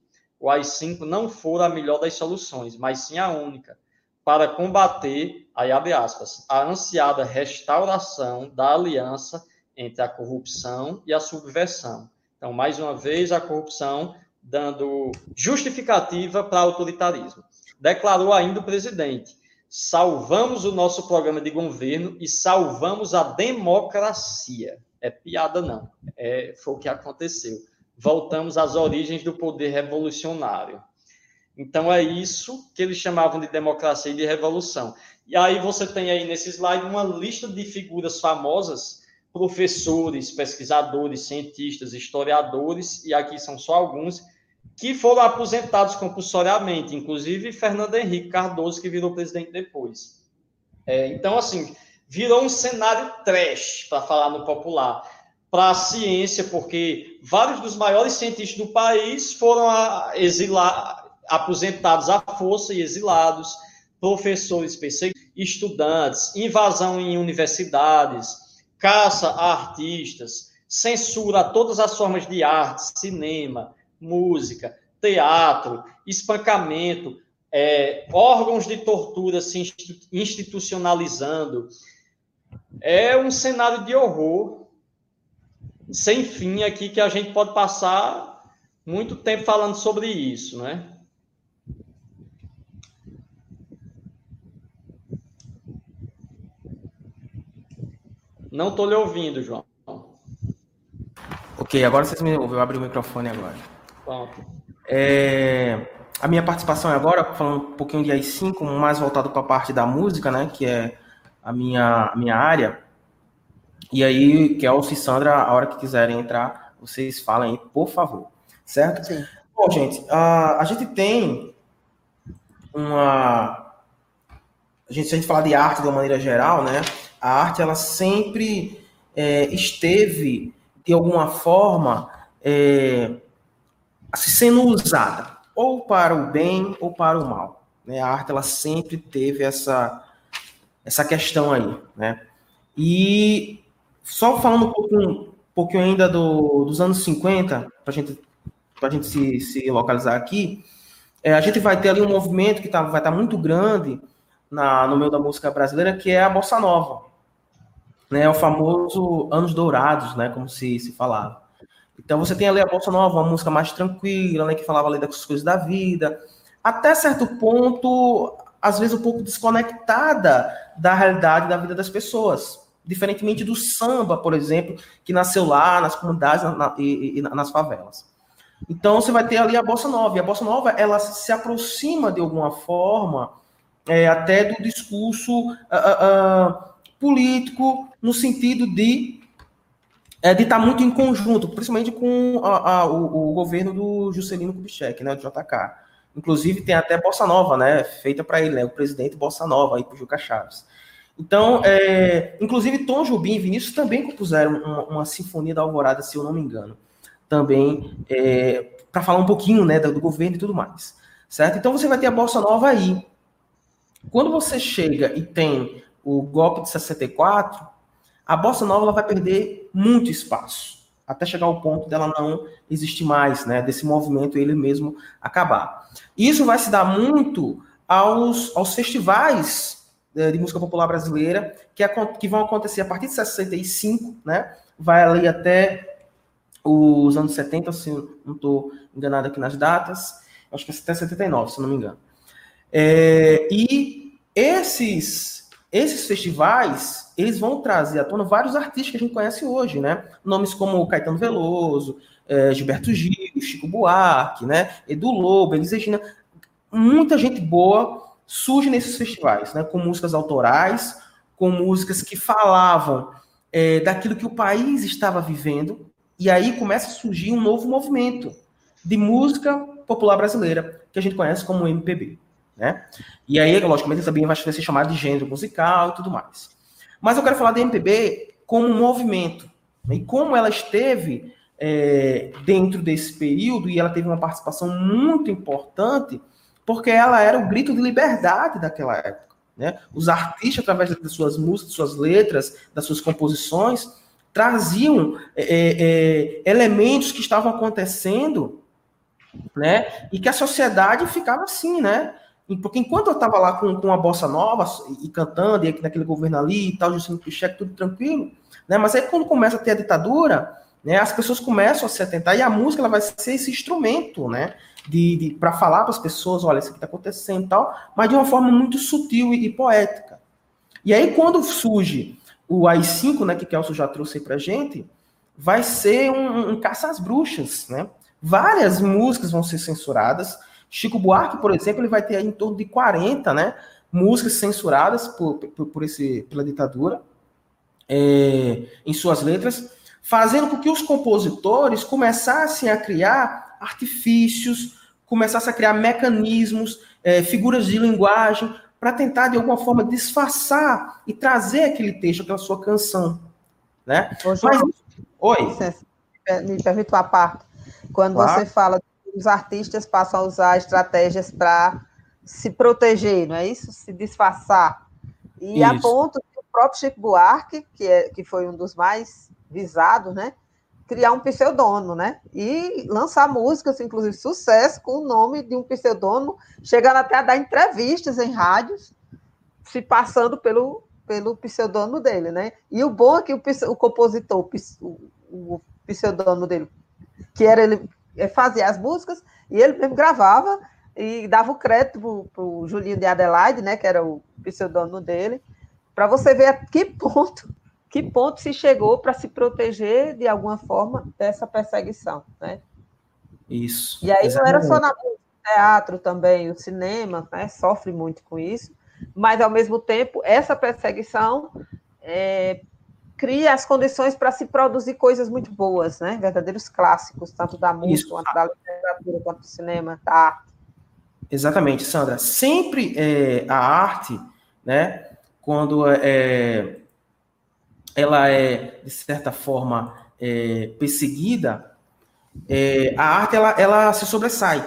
o AI-5 não for a melhor das soluções, mas sim a única, para combater, aí abre aspas, a ansiada restauração da aliança entre a corrupção e a subversão. Então, mais uma vez, a corrupção dando justificativa para autoritarismo. Declarou ainda o presidente: salvamos o nosso programa de governo e salvamos a democracia. É piada, não. É, foi o que aconteceu. Voltamos às origens do poder revolucionário. Então, é isso que eles chamavam de democracia e de revolução. E aí você tem aí nesse slide uma lista de figuras famosas, professores, pesquisadores, cientistas, historiadores, e aqui são só alguns, que foram aposentados compulsoriamente, inclusive Fernando Henrique Cardoso, que virou presidente depois. É, então, assim, virou um cenário trash, para falar no popular, para a ciência, porque vários dos maiores cientistas do país foram exilar, aposentados à força e exilados, professores perseguidos, estudantes, invasão em universidades, caça a artistas, censura a todas as formas de arte, cinema, música, teatro, espancamento, é, órgãos de tortura se institucionalizando. É um cenário de horror sem fim aqui que a gente pode passar muito tempo falando sobre isso, né? Não estou lhe ouvindo, João. Ok, agora vocês me ouvem. Eu abri o microfone agora. Pronto. É, a minha participação é agora, falando um pouquinho de AI5, mais voltado para a parte da música, né? Que é a minha, a minha área. E aí, Kelsey e Sandra, a hora que quiserem entrar, vocês falem aí, por favor. Certo? Sim. Bom, gente, a, a gente tem uma. A gente, se a gente falar de arte de uma maneira geral, né? a arte ela sempre é, esteve, de alguma forma, é, sendo usada, ou para o bem ou para o mal. Né? A arte ela sempre teve essa, essa questão aí. Né? E só falando um pouquinho, um pouquinho ainda do, dos anos 50, para gente, a gente se, se localizar aqui, é, a gente vai ter ali um movimento que tá, vai estar tá muito grande na, no meio da música brasileira, que é a bossa nova né, o famoso Anos Dourados, né, como se, se falava. Então você tem ali a Bossa Nova, uma música mais tranquila, né, que falava ali das coisas da vida, até certo ponto, às vezes um pouco desconectada da realidade da vida das pessoas. Diferentemente do samba, por exemplo, que nasceu lá nas comunidades na, na, e, e, nas favelas. Então você vai ter ali a bossa nova. E a bossa nova ela se aproxima de alguma forma é, até do discurso uh, uh, político no sentido de é, de estar tá muito em conjunto, principalmente com a, a, o, o, governo do Juscelino Kubitschek, né, do JK. Inclusive tem até Bossa Nova, né, feita para ele, né, o presidente Bossa Nova aí para Juca Chaves. Então, é, inclusive Tom Jobim e Vinícius também compuseram uma, uma, sinfonia da Alvorada, se eu não me engano, também é, para falar um pouquinho, né, do, do governo e tudo mais, certo? Então você vai ter a Bossa Nova aí. Quando você chega e tem o golpe de 64, a bossa nova ela vai perder muito espaço, até chegar ao ponto dela não existir mais, né, desse movimento ele mesmo acabar. Isso vai se dar muito aos, aos festivais de música popular brasileira que, que vão acontecer a partir de 65, né, vai ali até os anos 70, se não estou enganado aqui nas datas, acho que é até 79, se não me engano. É, e esses esses festivais, eles vão trazer à tona vários artistas que a gente conhece hoje, né? Nomes como Caetano Veloso, é, Gilberto Gil, Chico Buarque, né? Edu Lobo, Elis Regina. Muita gente boa surge nesses festivais, né? Com músicas autorais, com músicas que falavam é, daquilo que o país estava vivendo. E aí começa a surgir um novo movimento de música popular brasileira, que a gente conhece como MPB. Né? E aí, logicamente, também vai ser chamado de gênero musical e tudo mais. Mas eu quero falar da MPB como um movimento. Né? E como ela esteve é, dentro desse período, e ela teve uma participação muito importante, porque ela era o grito de liberdade daquela época. Né? Os artistas, através das suas músicas, suas letras, das suas composições, traziam é, é, elementos que estavam acontecendo né? E que a sociedade ficava assim, né? Porque enquanto eu estava lá com, com a bossa nova e cantando, e naquele governo ali e tal, Juscelino Kubitschek, tudo tranquilo, né? Mas aí quando começa a ter a ditadura, né, as pessoas começam a se atentar e a música ela vai ser esse instrumento, né? De, de para falar para as pessoas, olha, isso aqui está acontecendo e tal, mas de uma forma muito sutil e, e poética. E aí, quando surge o AI-5, né, que Kelso já trouxe pra gente, vai ser um, um caça às bruxas, né? Várias músicas vão ser censuradas. Chico Buarque, por exemplo, ele vai ter em torno de 40, né, músicas censuradas por, por, por esse, pela ditadura é, em suas letras, fazendo com que os compositores começassem a criar artifícios, começassem a criar mecanismos, é, figuras de linguagem para tentar, de alguma forma, disfarçar e trazer aquele texto, aquela sua canção. Né? Ô, João, Mas, oi. Licença, me permite uma parte. Quando claro. você fala que os artistas passam a usar estratégias para se proteger, não é isso? Se disfarçar. E isso. a ponto que o próprio Chico Buarque, que, é, que foi um dos mais visados, né? criar um pseudônimo, né? E lançar músicas, inclusive sucesso, com o nome de um pseudônimo, chegando até a dar entrevistas em rádios, se passando pelo, pelo pseudônimo dele, né? E o bom é que o, o compositor, o, o pseudônimo dele, que era ele fazia as músicas e ele mesmo gravava e dava o crédito para o Julinho de Adelaide, né? Que era o pseudônimo dele, para você ver a que ponto que ponto se chegou para se proteger de alguma forma dessa perseguição, né? Isso. E aí exatamente. não era só na teatro também, o cinema, né, sofre muito com isso, mas ao mesmo tempo essa perseguição é, cria as condições para se produzir coisas muito boas, né? Verdadeiros clássicos, tanto da música, quanto da literatura, quanto do cinema, da arte. Exatamente, Sandra. Sempre é, a arte, né? Quando é, ela é, de certa forma, é, perseguida, é, a arte ela, ela se sobressai.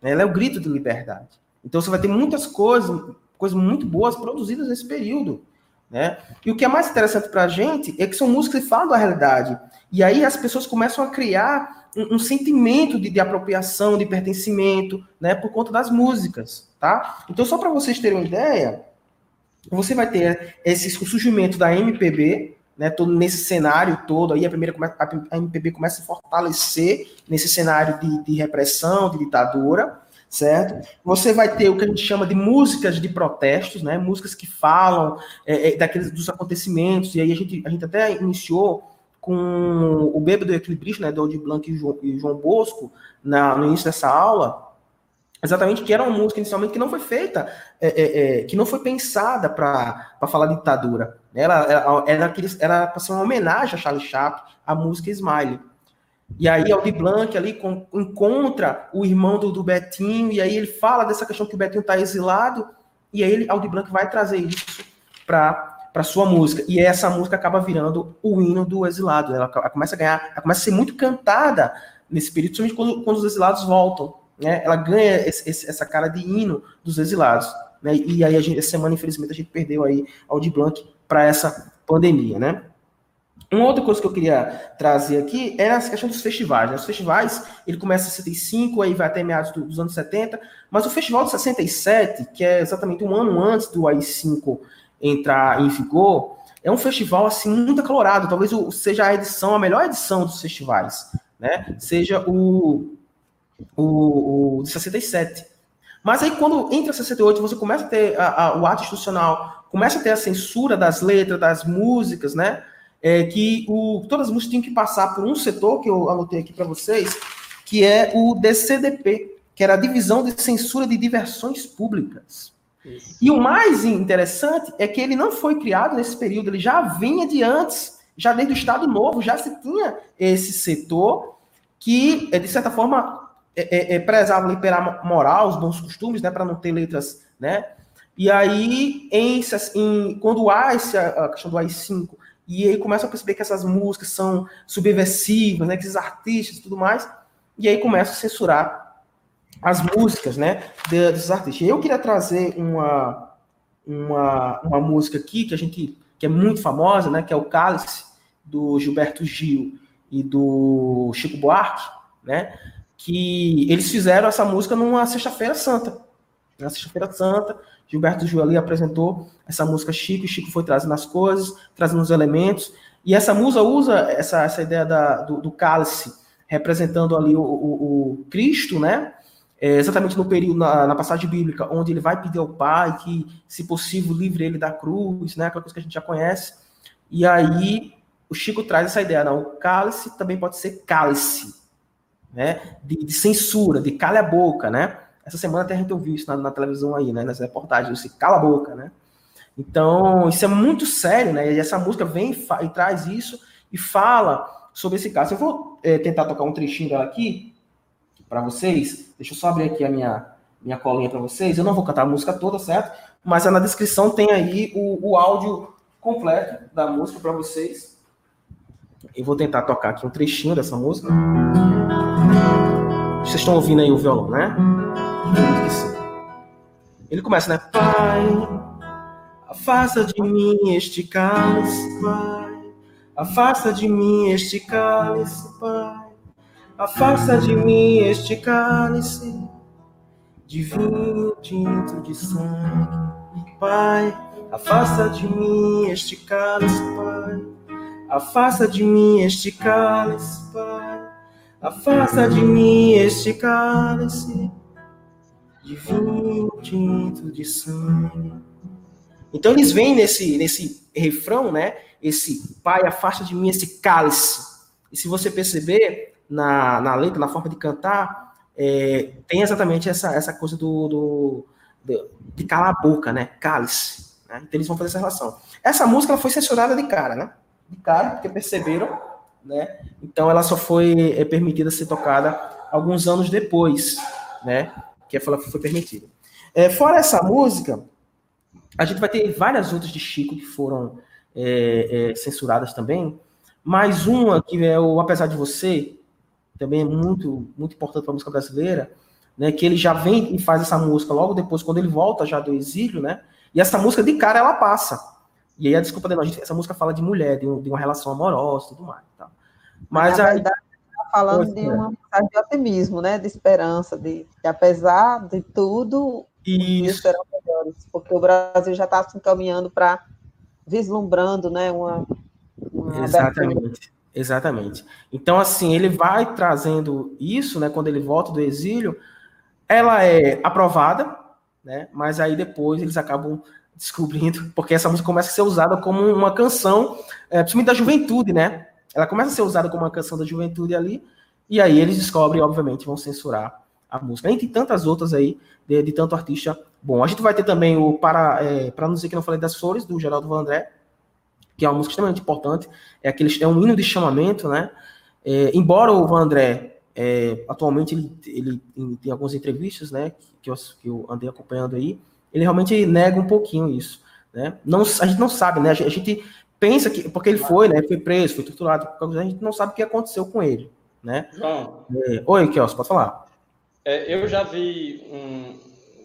Né? Ela é o grito de liberdade. Então você vai ter muitas coisas, coisas muito boas produzidas nesse período. Né? E o que é mais interessante para a gente é que são músicas que falam da realidade. E aí as pessoas começam a criar um, um sentimento de, de, apropriação, de pertencimento, né, por conta das músicas, tá? Então, só para vocês terem uma ideia, você vai ter esse, surgimento da MPB, né, todo nesse cenário todo, aí a primeira a MPB começa a fortalecer nesse cenário de, de, repressão, de ditadura, certo? Você vai ter o que a gente chama de músicas de protestos, né, músicas que falam é, é, daqueles dos acontecimentos, e aí a gente, a gente até iniciou com o Bêbado Equilibrista, né, do Aldir Blanc e João, e João Bosco, na, no início dessa aula, Exatamente, que era uma música inicialmente que não foi feita, é, é, é, que não foi pensada para falar de ditadura. Ela era era para ser uma homenagem a Charlie Chaplin, a música Smile. E aí Aldi Blanc ali com, encontra o irmão do, do, Betinho, e aí ele fala dessa questão que o Betinho está exilado, e aí ele, Aldi Blanc vai trazer isso para para sua música. E essa música acaba virando o hino do exilado. Ela, ela começa a ganhar, começa a ser muito cantada nesse período, principalmente quando, quando os exilados voltam né, ela ganha esse, esse, essa cara de hino dos exilados. Né, e aí, a gente, essa semana, infelizmente, a gente perdeu aí Aldi Blanc para essa pandemia. Né? Uma outra coisa que eu queria trazer aqui é a questão dos festivais. Né? Os festivais, ele começa em 65, aí vai até meados dos anos 70, mas o festival de 67, que é exatamente um ano antes do AI-5 entrar em vigor, é um festival assim muito acalorado, talvez seja a edição, a melhor edição dos festivais, né? Seja o o, o de 67. Mas aí, quando entra 68, você começa a ter a, a, o ato institucional, começa a ter a censura das letras, das músicas, né? É, que o, todas as músicas tinham que passar por um setor, que eu anotei aqui para vocês, que é o DCDP, que era a Divisão de Censura de Diversões Públicas. Isso. E o mais interessante é que ele não foi criado nesse período, ele já vinha de antes, já desde o Estado Novo, já se tinha esse setor que, de certa forma, é, é, é prezava a moral, os bons costumes, né, para não ter letras, né? E aí, em, em, quando há essa, a questão do AI-5, e aí começa a perceber que essas músicas são subversivas, né, que esses artistas e tudo mais, e aí começa a censurar as músicas, né, desses artistas. Eu queria trazer uma, uma, uma música aqui que a gente que é muito famosa, né, que é o Cálice do Gilberto Gil e do Chico Buarque, né? Que eles fizeram essa música numa sexta-feira santa. Na sexta-feira santa, Gilberto Gil ali apresentou essa música Chico, e Chico foi trazendo as coisas, trazendo os elementos, e essa musa usa essa, essa ideia da, do, do cálice, representando ali o, o, o Cristo, né? É exatamente no período, na, na, passagem bíblica, onde ele vai pedir ao Pai que, se possível, livre ele da cruz, né? Aquela coisa que a gente já conhece. E aí o Chico traz essa ideia, não, o cálice também pode ser cálice, né? De, de, censura, de cala a boca, né? Essa semana até a gente ouviu isso na, na televisão aí, né? Nas reportagens, esse cala a boca, né? Então, isso é muito sério, né? E essa música vem e, traz isso e fala sobre esse caso. Eu vou é, tentar tocar um trechinho dela aqui para vocês. Deixa eu só abrir aqui a minha, minha colinha para vocês. Eu não vou cantar a música toda, certo? Mas na descrição tem aí o, o áudio completo da música para vocês. Eu vou tentar tocar aqui um trechinho dessa música. Vocês estão ouvindo aí o violão, né? Ele começa, né? Pai, afasta de mim este cálice, Pai. Afasta de mim este cálice, Pai. Afasta de mim este cálice de vinho tinto de sangue, Pai. Afasta de mim este cálice, Pai. Afasta de mim este cálice, Pai. Afasta de mim este cálice de vinho tinto de sangue. Então eles vêm nesse, nesse refrão, né? Esse Pai, afasta de mim esse cálice. E se você perceber na, na letra, na forma de cantar, é, tem exatamente essa, essa coisa do, do, do, de calar a boca, né? Cálice. Né? Então eles vão fazer essa relação. Essa música ela foi censurada de cara, né? De cara, porque perceberam, né? Então ela só foi é, permitida ser tocada alguns anos depois, né? Que ela foi permitida. É, fora essa música, a gente vai ter várias outras de Chico que foram é, é, censuradas também. Mais uma que é o Apesar de Você, também é muito, muito importante para a música brasileira, né? Que ele já vem e faz essa música logo depois, quando ele volta já do exílio, né? E essa música de cara ela passa. E aí a desculpa de nós, essa música fala de mulher, de, um, de uma relação amorosa, tudo mais. Tá? Mas Na verdade, tá falando de uma mensagem de otimismo, né? De esperança, de, de apesar de tudo, isso serão melhores, porque o Brasil já está se encaminhando para vislumbrando, né? Uma, uma exatamente, exatamente. Então assim ele vai trazendo isso, né? Quando ele volta do exílio, ela é aprovada, né? Mas aí depois eles acabam descobrindo, porque essa música começa a ser usada como uma canção, é, principalmente da juventude, né? Ela começa a ser usada como uma canção da juventude ali, e aí eles descobrem, obviamente, vão censurar a música. Entre tantas outras aí, de, de tanto artista bom. A gente vai ter também o Para, é, para não dizer que não falei das flores, do Geraldo Vandré, que é uma música extremamente importante, é, aquele, é um hino de chamamento, né? É, embora o Vandré é, atualmente ele, ele, tem algumas entrevistas, né, que eu, que eu andei acompanhando aí, ele realmente nega um pouquinho isso, né? Não, a gente não sabe, né? A gente pensa que porque ele foi, né? Foi preso, foi torturado, a gente não sabe o que aconteceu com ele, né? João. É, oi, Kios, pode falar. É, eu já vi um,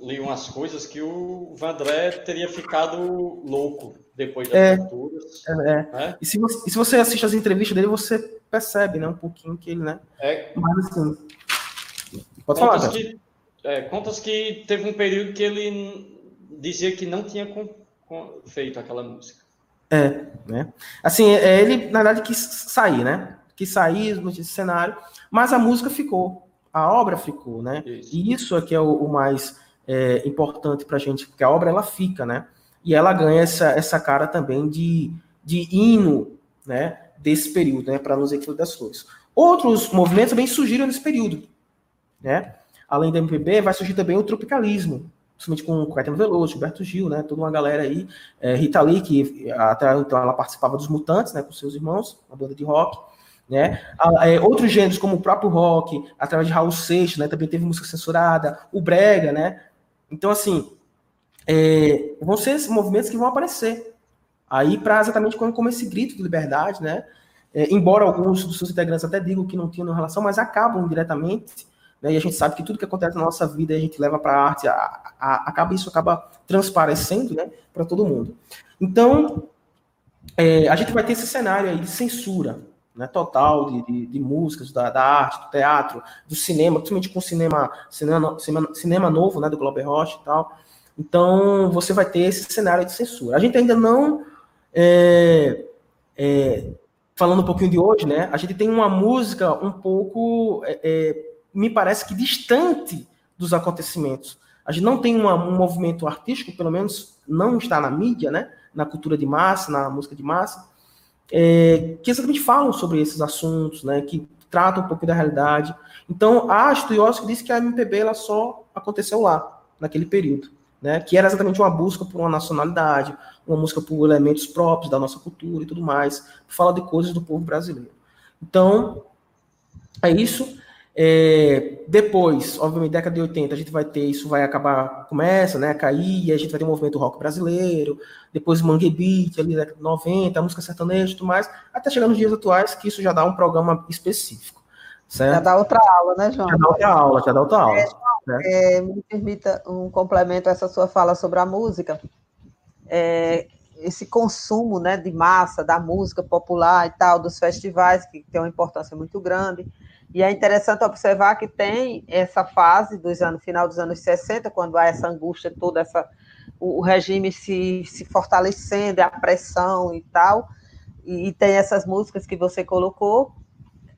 li umas coisas que o Vandré teria ficado louco depois das é, torturas. É, é. Né? E, se você, e se você assiste as entrevistas dele, você percebe, né, um pouquinho que ele, né? É. Mas assim. Pode contas falar, que, contas que teve um período que ele dizia que não tinha com, com, feito aquela música. É, né? Assim, é, ele, na verdade, quis sair, né? Quis sair desse cenário, mas a música ficou, a obra ficou, né? Isso. E isso é que é o, o mais é, importante pra gente, porque a obra, ela fica, né? E ela ganha essa, essa cara também de, de hino, né? desse período, né, para nos equilíbrio das flores. Outros movimentos também surgiram nesse período, né? Além do MPB, vai surgir também o tropicalismo, principalmente com Caetano Veloso, Gilberto Gil, né? Toda uma galera aí, é, Rita Lee, que até então ela participava dos Mutantes, né, com seus irmãos, uma banda de rock, né? É, outros gêneros como o próprio rock, através de Raul Seixas, né, também teve música censurada, o brega, né? Então assim, é, vão ser esses movimentos que vão aparecer, Aí, para exatamente como, como esse grito de liberdade, né? É, embora alguns dos seus integrantes até digam que não tinham relação, mas acabam diretamente, né? E a gente sabe que tudo que acontece na nossa vida a gente leva para a arte, acaba isso acaba transparecendo, né? Para todo mundo. Então, é, a gente vai ter esse cenário aí de censura, né, total de, de, de músicas, da, da, arte, do teatro, do cinema, principalmente com cinema, cinema, cinema, cinema novo, né, do Glober Rocha e tal. Então, você vai ter esse cenário de censura. A gente ainda não, é, é, falando um pouquinho de hoje, né, a gente tem uma música um pouco, é, é me parece que distante dos acontecimentos. A gente não tem uma, um movimento artístico, pelo menos não está na mídia, né, na cultura de massa, na música de massa, é, que exatamente falam sobre esses assuntos, né, que tratam um pouco da realidade. Então, a Studiosky disse que a MPB ela só aconteceu lá, naquele período, né, que era exatamente uma busca por uma nacionalidade, uma busca por elementos próprios da nossa cultura e tudo mais, fala de coisas do povo brasileiro. Então, é isso. É, depois, obviamente, década de 80, a gente vai ter, isso vai acabar, começa né, a cair, a gente vai ter o um movimento rock brasileiro, depois o Mangue Beat, ali década de 90, a música sertaneja e tudo mais, até chegar nos dias atuais, que isso já dá um programa específico. Certo? Já dá outra aula, né, João? Já dá outra aula, já dá outra aula. É, João, é, me permita um complemento a essa sua fala sobre a música. É, esse consumo né, de massa da música popular e tal, dos festivais, que tem uma importância muito grande. E é interessante observar que tem essa fase dos anos, final dos anos 60, quando há essa angústia toda, essa, o, regime se, se fortalecendo, a pressão e tal, e, e tem essas músicas que você colocou,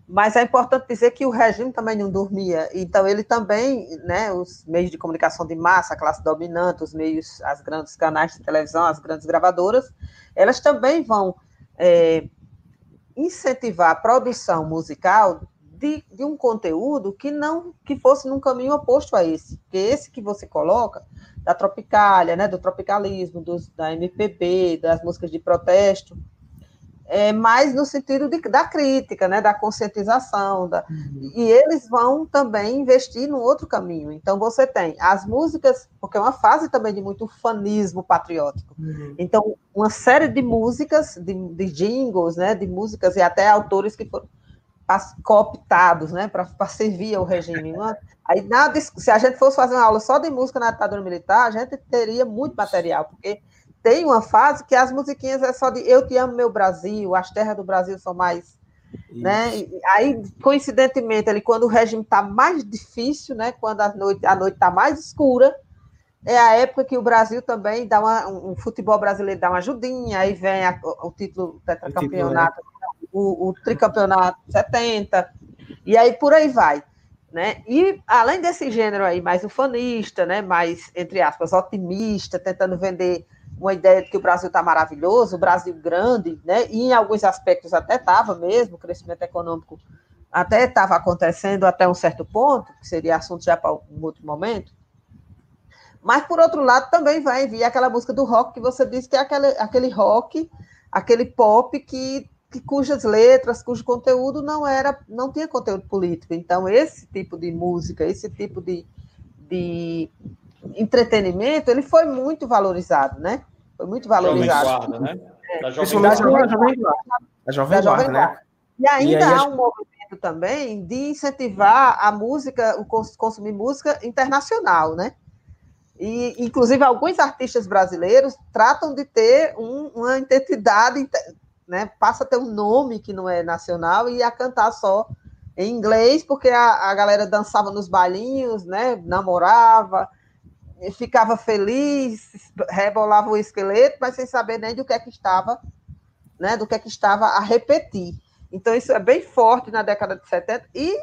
mas é importante dizer que o regime também não dormia, então ele também, né, os meios de comunicação de massa, a classe dominante, os meios, as grandes canais de televisão, as grandes gravadoras, elas também vão é, incentivar a produção musical de, de, um conteúdo que não que fosse num caminho oposto a esse, que esse que você coloca da tropicália, né, do tropicalismo, dos, da MPB, das músicas de protesto, é mais no sentido de, da crítica, né, da conscientização, da, uhum. e eles vão também investir num outro caminho. Então você tem as músicas, porque é uma fase também de muito fanismo patriótico. Uhum. Então uma série de músicas, de, de jingles, né, de músicas e até autores que foram cooptados, né, para servir ao regime. Aí, na, se a gente fosse fazer uma aula só de música na ditadura militar, a gente teria muito material, porque tem uma fase que as musiquinhas é só de Eu Te Amo Meu Brasil, as terras do Brasil são mais. Né? Aí, coincidentemente, ali, quando o regime está mais difícil, né, quando a noite a noite está mais escura, é a época que o Brasil também dá uma, um, um futebol brasileiro dá uma ajudinha, aí vem a, o, o título tetracampeonato o, o tricampeonato 70, e aí por aí vai. Né? E além desse gênero aí, mais ufanista, né? mais, entre aspas, otimista, tentando vender uma ideia de que o Brasil está maravilhoso, o Brasil grande, né? e em alguns aspectos até estava mesmo, o crescimento econômico até estava acontecendo até um certo ponto, que seria assunto já para um outro momento. Mas, por outro lado, também vai vir aquela música do rock que você disse que é aquele, aquele rock, aquele pop que que, cujas letras, cujo conteúdo não era, não tinha conteúdo político. Então, esse tipo de música, esse tipo de, de entretenimento, ele foi muito valorizado, né? Foi muito valorizado. Guarda, né? É. Da Jovem Guarda. Da Jovem Guarda, né? E ainda e há um movimento também de incentivar a música, o consumir música internacional, né? E, inclusive, alguns artistas brasileiros tratam de ter um, uma identidade né, passa a ter um nome que não é nacional e a cantar só em inglês, porque a, a galera dançava nos bailinhos, né, namorava, ficava feliz, rebolava o esqueleto, mas sem saber nem do que é que estava, né, do que é que estava a repetir. Então isso é bem forte na década de 70 e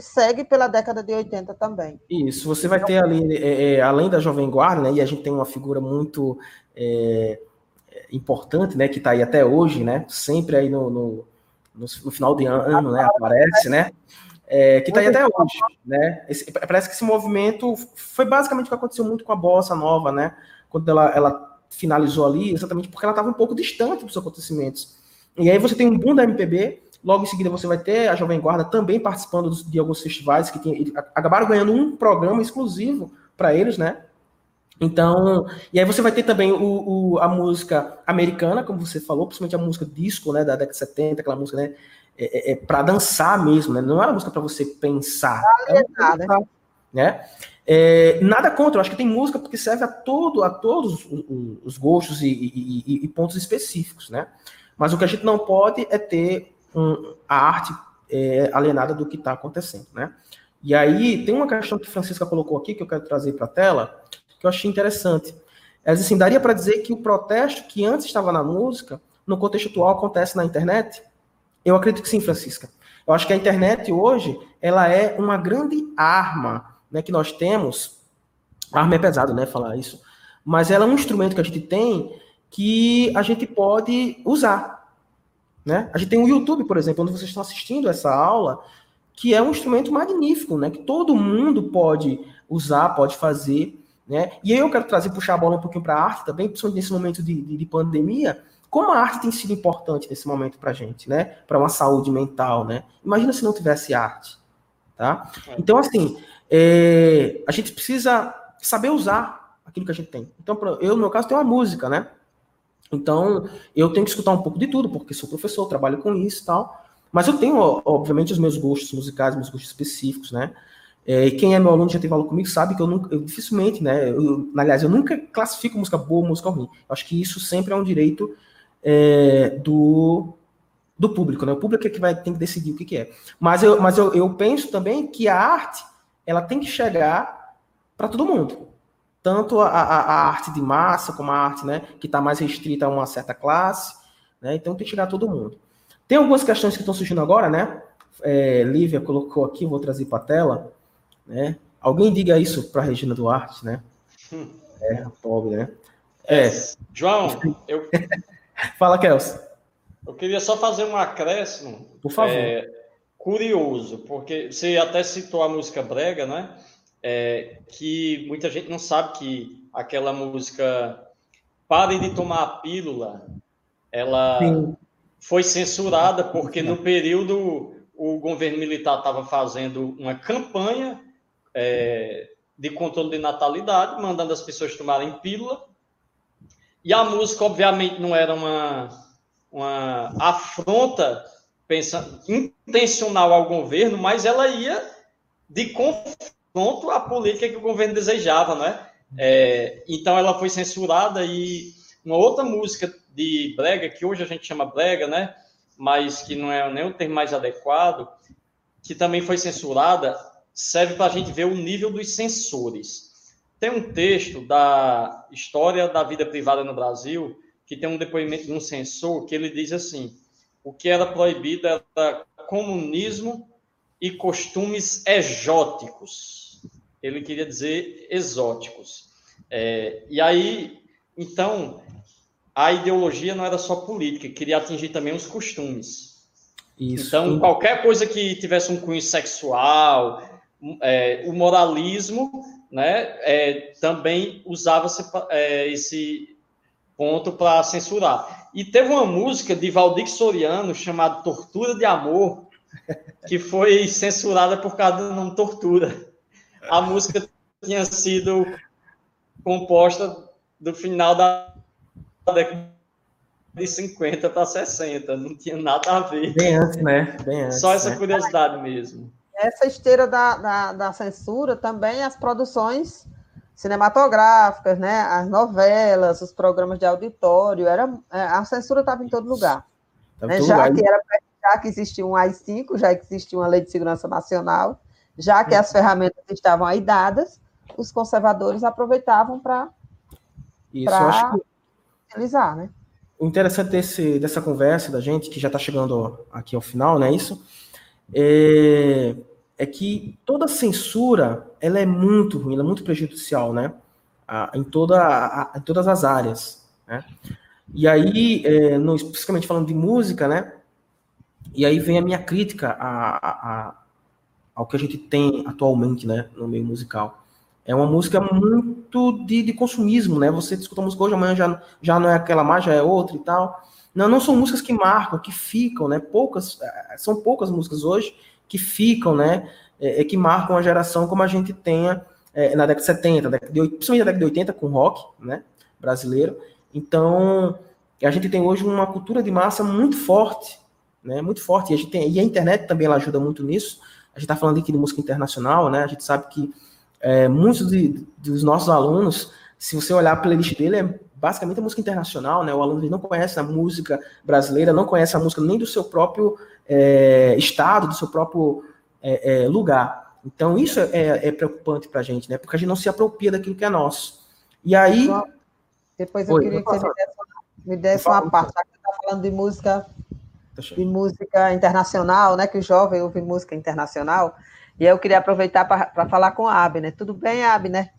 segue pela década de 80 também. Isso, você vai ter ali, é, é, além da Jovem Guarda, né, e a gente tem uma figura muito é, importante, né, que está aí até hoje, né, sempre aí no, no, no, no final de ano, né, aparece, né, é, que está aí até hoje, né, esse, parece que esse movimento foi basicamente o que aconteceu muito com a Bossa Nova, né, quando ela, ela finalizou ali, exatamente porque ela estava um pouco distante dos acontecimentos. E aí você tem um boom da MPB, logo em seguida você vai ter a Jovem Guarda também participando de alguns festivais que tem, acabaram ganhando um programa exclusivo para eles, né, então, e aí você vai ter também o, o, a música americana, como você falou, principalmente a música disco, né, da década de 70, aquela música, né, é, é, é para dançar mesmo, né, não era música para você pensar. É pensar, né? É, nada contra, eu acho que tem música porque serve a todo, a todos os, os gostos e, e, e, pontos específicos, né? Mas o que a gente não pode é ter um, a arte é, alienada do que está acontecendo, né? E aí tem uma questão que Francisca colocou aqui que eu quero trazer para a tela, que eu achei interessante. Ela diz assim, daria para dizer que o protesto que antes estava na música, no contexto atual acontece na internet? Eu acredito que sim, Francisca. Eu acho que a internet hoje, ela é uma grande arma né, que nós temos. Arma é pesado, né, falar isso. Mas ela é um instrumento que a gente tem que a gente pode usar. Né? A gente tem o YouTube, por exemplo, onde vocês estão assistindo essa aula, que é um instrumento magnífico, né? Que todo mundo pode usar, pode fazer, né? E aí eu quero trazer, puxar a bola um pouquinho para a arte também, principalmente nesse momento de, de, de, pandemia, como a arte tem sido importante nesse momento para a gente, né? Para uma saúde mental, né? Imagina se não tivesse arte, tá? É. Então, assim, é, a gente precisa saber usar aquilo que a gente tem. Então, eu, no meu caso, tenho uma música, né? Então, eu tenho que escutar um pouco de tudo, porque sou professor, trabalho com isso e tal. Mas eu tenho, obviamente, os meus gostos musicais, meus gostos específicos, né? É, quem é meu aluno já teve aula comigo sabe que eu, nunca, eu dificilmente, né? Eu, aliás, eu nunca classifico música boa ou música ruim. Eu acho que isso sempre é um direito é, do, do público, né? O público é que vai tem que decidir o que, que é. Mas, eu, mas eu, eu penso também que a arte ela tem que chegar para todo mundo. Tanto a, a, a, arte de massa como a arte né, que está mais restrita a uma certa classe. Né? Então tem que chegar a todo mundo. Tem algumas questões que estão surgindo agora, né? É, Lívia colocou aqui, vou trazer para a tela. Né? Alguém diga isso para a Regina Duarte, né? Hum. É, pobre, né? É. é. João, eu. Fala, Kels. Eu queria só fazer um acréscimo. Por favor. É, curioso, porque você até citou a música Brega, né? É, que muita gente não sabe que aquela música Pare de Tomar a Pílula, ela. Sim foi censurada porque no período o governo militar estava fazendo uma campanha é, de controle de natalidade, mandando as pessoas tomarem pílula. E a música, obviamente, não era uma, uma afronta pensa, intencional ao governo, mas ela ia de confronto à política que o governo desejava, né? É, então ela foi censurada e uma outra música de brega, que hoje a gente chama brega, né? Mas que não é nem o termo mais adequado, que também foi censurada, serve para a gente ver o nível dos censores. Tem um texto da História da Vida Privada no Brasil, que tem um depoimento de um censor, que ele diz assim: o que era proibido era comunismo e costumes exóticos. Ele queria dizer exóticos. É, e aí, então, a ideologia não era só política, queria atingir também os costumes. Isso. Então, qualquer coisa que tivesse um cunho sexual, é, o moralismo, né, é, também usava é, esse ponto para censurar. E teve uma música de Valdir Soriano chamada Tortura de Amor, que foi censurada por causa do nome Tortura. A música tinha sido composta do final da década de 50 para 60, não tinha nada a ver. Bem antes, né? Bem antes, Só essa né? curiosidade mesmo. Essa esteira da, da, da, censura também as produções cinematográficas, né? As novelas, os programas de auditório, era, é, a censura estava em todo lugar. Né? Já, lugar. Que era, já que existia um AI-5, já que existia uma lei de segurança nacional, já que as ferramentas estavam aí dadas, os conservadores aproveitavam para. Utilizar, né? O interessante desse, dessa conversa da gente, que já está chegando aqui ao final, né? Isso é, é, que toda censura ela é muito ruim, ela é muito prejudicial, né? em, toda, a, em todas as áreas, né? E aí, é, no, especificamente falando de música, né? E aí vem a minha crítica a, a, a, ao que a gente tem atualmente, né, no meio musical. É uma música muito de, de consumismo, né? Você escuta a música hoje, amanhã já, já não é aquela mais, já é outra e tal. Não, não são músicas que marcam, que ficam, né? Poucas, eh, são poucas músicas hoje que ficam, né? É, é que marcam a geração como a gente tenha é, na década de 70, década de, principalmente na década de 80 com rock, né? Brasileiro. Então, a gente tem hoje uma cultura de massa muito forte, né? Muito forte. E a, gente tem, e a internet também ela ajuda muito nisso. A gente está falando aqui de música internacional, né? A gente sabe que é, muitos de, dos nossos alunos, se você olhar a playlist dele, é basicamente a música internacional, né? O aluno não conhece a música brasileira, não conhece a música nem do seu próprio é, estado, do seu próprio é, é, lugar. Então, isso é, é preocupante para a gente, né? Porque a gente não se apropria daquilo que é nosso. E aí. Depois eu Oi, queria que você me desse, me desse uma parte, já que você está falando de música, de música internacional, né? Que o jovem ouve música internacional. E eu queria aproveitar para falar com a Abner. Tudo bem, Abner?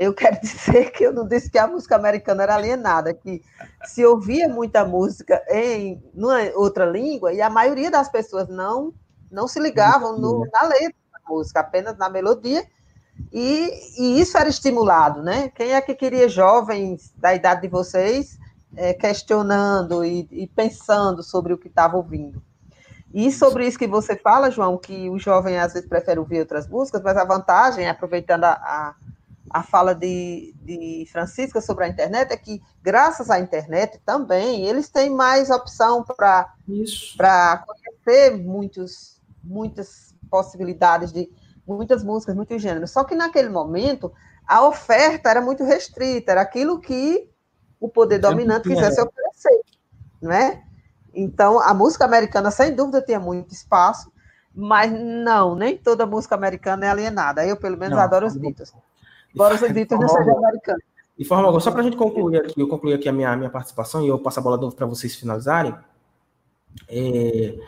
Eu quero dizer que eu não disse que a música americana era alienada, que se ouvia muita música em outra língua e a maioria das pessoas não não se ligavam no, na letra da música, apenas na melodia, e, e, isso era estimulado, né? Quem é que queria jovens da idade de vocês é, questionando e, e pensando sobre o que estava ouvindo? E sobre isso que você fala, João, que o jovem às vezes prefere ouvir outras músicas, mas a vantagem, aproveitando a, a a fala de, de Francisca sobre a internet é que, graças à internet também, eles têm mais opção para conhecer muitos, muitas possibilidades de muitas músicas, muitos gêneros. Só que naquele momento a oferta era muito restrita, era aquilo que o poder dominante quisesse oferecer, não é? Então, a música americana, sem dúvida, tinha muito espaço, mas não, nem toda música americana é alienada. Eu, pelo menos, não, adoro os Beatles. Embora os não sejam americanos. De forma alguma, só para a gente concluir aqui, eu concluir aqui a minha, minha participação e eu passo a bola para vocês finalizarem. É,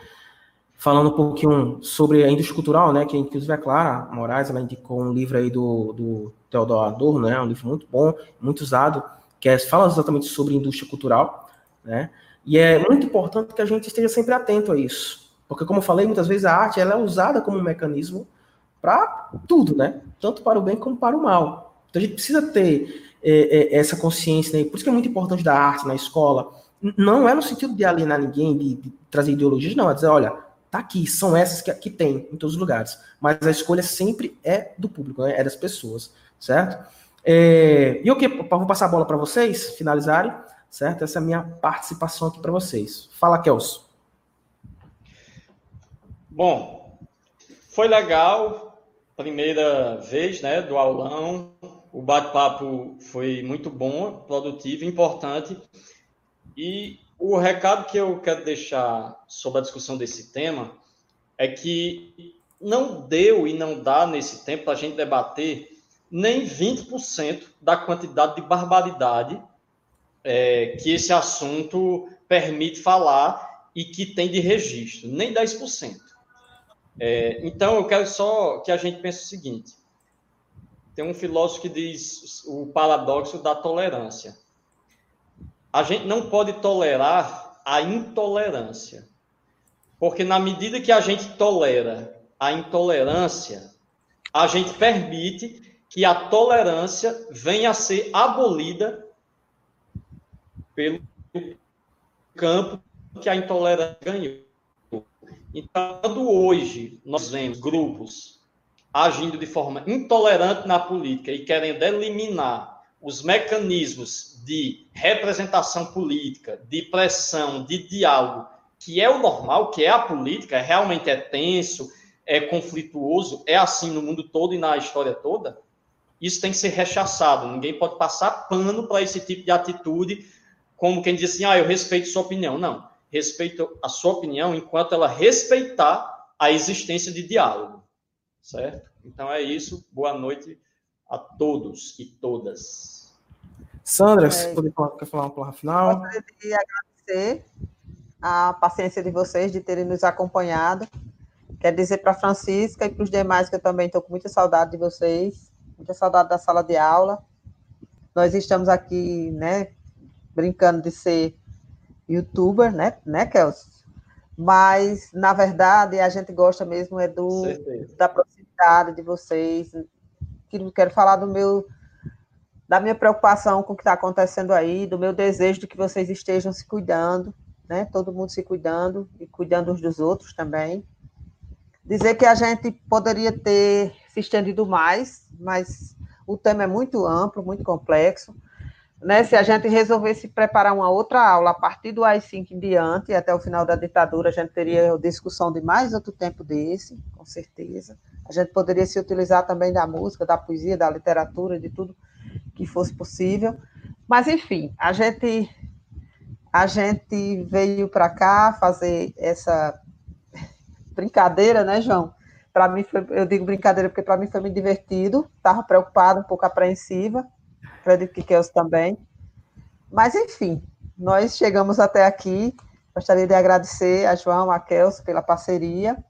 falando um pouquinho sobre a indústria cultural, né, que inclusive a Clara Moraes, ela indicou um livro aí do, do Theodor Adorno, né, um livro muito bom, muito usado, que é, fala exatamente sobre indústria cultural, né, e é muito importante que a gente esteja sempre atento a isso, porque como eu falei, muitas vezes a arte ela é usada como um mecanismo para tudo, né? Tanto para o bem como para o mal. Então a gente precisa ter é, é, essa consciência, né? Por isso que é muito importante da arte na escola. Não é no sentido de alienar ninguém, de, de trazer ideologias, não. É dizer, olha, tá aqui, são essas que, que tem em todos os lugares. Mas a escolha sempre é do público, né? é das pessoas, certo? É, e o que? Vou passar a bola para vocês finalizarem, certo? Essa é a minha participação aqui para vocês. Fala, Kelso. Bom, foi legal primeira vez né, do aulão. O bate-papo foi muito bom, produtivo, importante. E o recado que eu quero deixar sobre a discussão desse tema é que não deu e não dá nesse tempo para a gente debater nem 20% da quantidade de barbaridade é, que esse assunto permite falar e que tem de registro, nem 10%. É, então, eu quero só que a gente pense o seguinte: tem um filósofo que diz o paradoxo da tolerância. A gente não pode tolerar a intolerância, porque na medida que a gente tolera a intolerância, a gente permite que a tolerância venha a ser abolida pelo campo que a intolerância ganhou. Então, hoje nós vemos grupos agindo de forma intolerante na política e querendo eliminar os mecanismos de representação política, de pressão, de diálogo, que é o normal, que é a política, realmente é tenso, é conflituoso, é assim no mundo todo e na história toda, isso tem que ser rechaçado. Ninguém pode passar pano para esse tipo de atitude, como quem diz assim, ah, eu respeito sua opinião. Não respeito a sua opinião enquanto ela respeitar a existência de diálogo, certo? Então é isso. Boa noite a todos e todas. Sandra, é, você pode falar, quer falar uma palavra final? Gostaria de agradecer a paciência de vocês de terem nos acompanhado. Quero dizer para a Francisca e para os demais que eu também estou com muita saudade de vocês, muita saudade da sala de aula. Nós estamos aqui, né, brincando de ser youtuber, né, né, Kelsey? Mas, na verdade, a gente gosta mesmo é do, da proximidade de vocês. Quero falar do meu da minha preocupação com o que está acontecendo aí, do meu desejo de que vocês estejam se cuidando, né? Todo mundo se cuidando e cuidando uns dos outros também. Dizer que a gente poderia ter se estendido mais, mas o tema é muito amplo, muito complexo né, se a gente resolvesse preparar uma outra aula a partir do AI-5 em diante, até o final da ditadura, a gente teria discussão de mais outro tempo desse, com certeza. A gente poderia se utilizar também da música, da poesia, da literatura, de tudo que fosse possível. Mas, enfim, a gente, a gente veio para cá fazer essa brincadeira, né, João? Para mim, foi, eu digo brincadeira porque para mim foi muito divertido. Estava preocupada, um pouco apreensiva. Acredito que Kelso também. Mas, enfim, nós chegamos até aqui. Gostaria de agradecer a João, a Kelso pela parceria.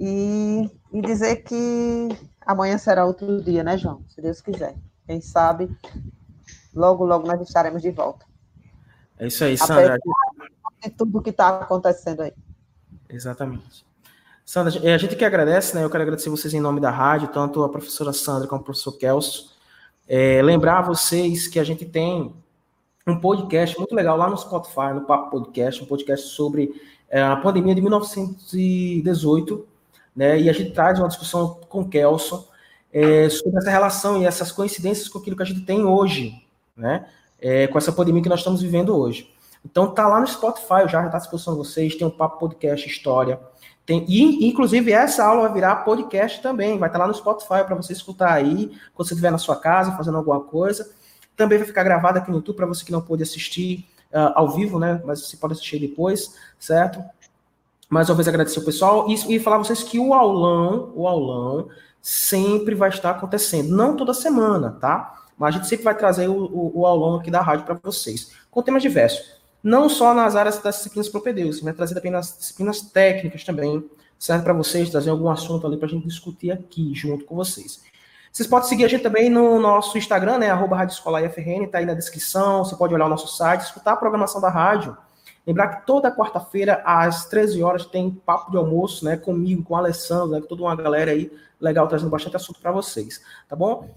E, e dizer que amanhã será outro dia, né, João? Se Deus quiser. Quem sabe, logo, logo nós estaremos de volta. É isso aí, Sandra. De tudo que está acontecendo aí. Exatamente. Sandra, a gente que agradece, né? Eu quero agradecer vocês em nome da rádio, tanto a professora Sandra como o professor Kelso. É, lembrar vocês que a gente tem um podcast muito legal lá no Spotify, no Papo Podcast, um podcast sobre é, a pandemia de 1918, né? E a gente traz uma discussão com o Kelso é, sobre essa relação e essas coincidências com aquilo que a gente tem hoje, né? É, com essa pandemia que nós estamos vivendo hoje. Então tá lá no Spotify, já está à disposição de vocês, tem um Papo Podcast História. Tem, e, inclusive, essa aula vai virar podcast também, vai estar lá no Spotify para você escutar aí, quando você estiver na sua casa fazendo alguma coisa. Também vai ficar gravado aqui no YouTube para você que não pôde assistir uh, ao vivo, né? Mas você pode assistir depois, certo? Mais uma vez agradecer o pessoal e, e falar a vocês que o aulão, o aulão sempre vai estar acontecendo, não toda semana, tá? Mas a gente sempre vai trazer o, o, o aulão aqui da rádio para vocês, com temas diversos não só nas áreas das disciplinas propedêuticas, mas trazer também nas disciplinas técnicas também, serve para vocês, trazer algum assunto ali para a gente discutir aqui junto com vocês. Vocês podem seguir a gente também no nosso Instagram, né, arroba Rádio Escolar IFRN, tá aí na descrição, você pode olhar o nosso site, escutar a programação da rádio. Lembrar que toda quarta-feira, às 13 horas, tem papo de almoço, né, comigo, com o Alessandro, né, com toda uma galera aí legal, trazendo bastante assunto para vocês, tá bom?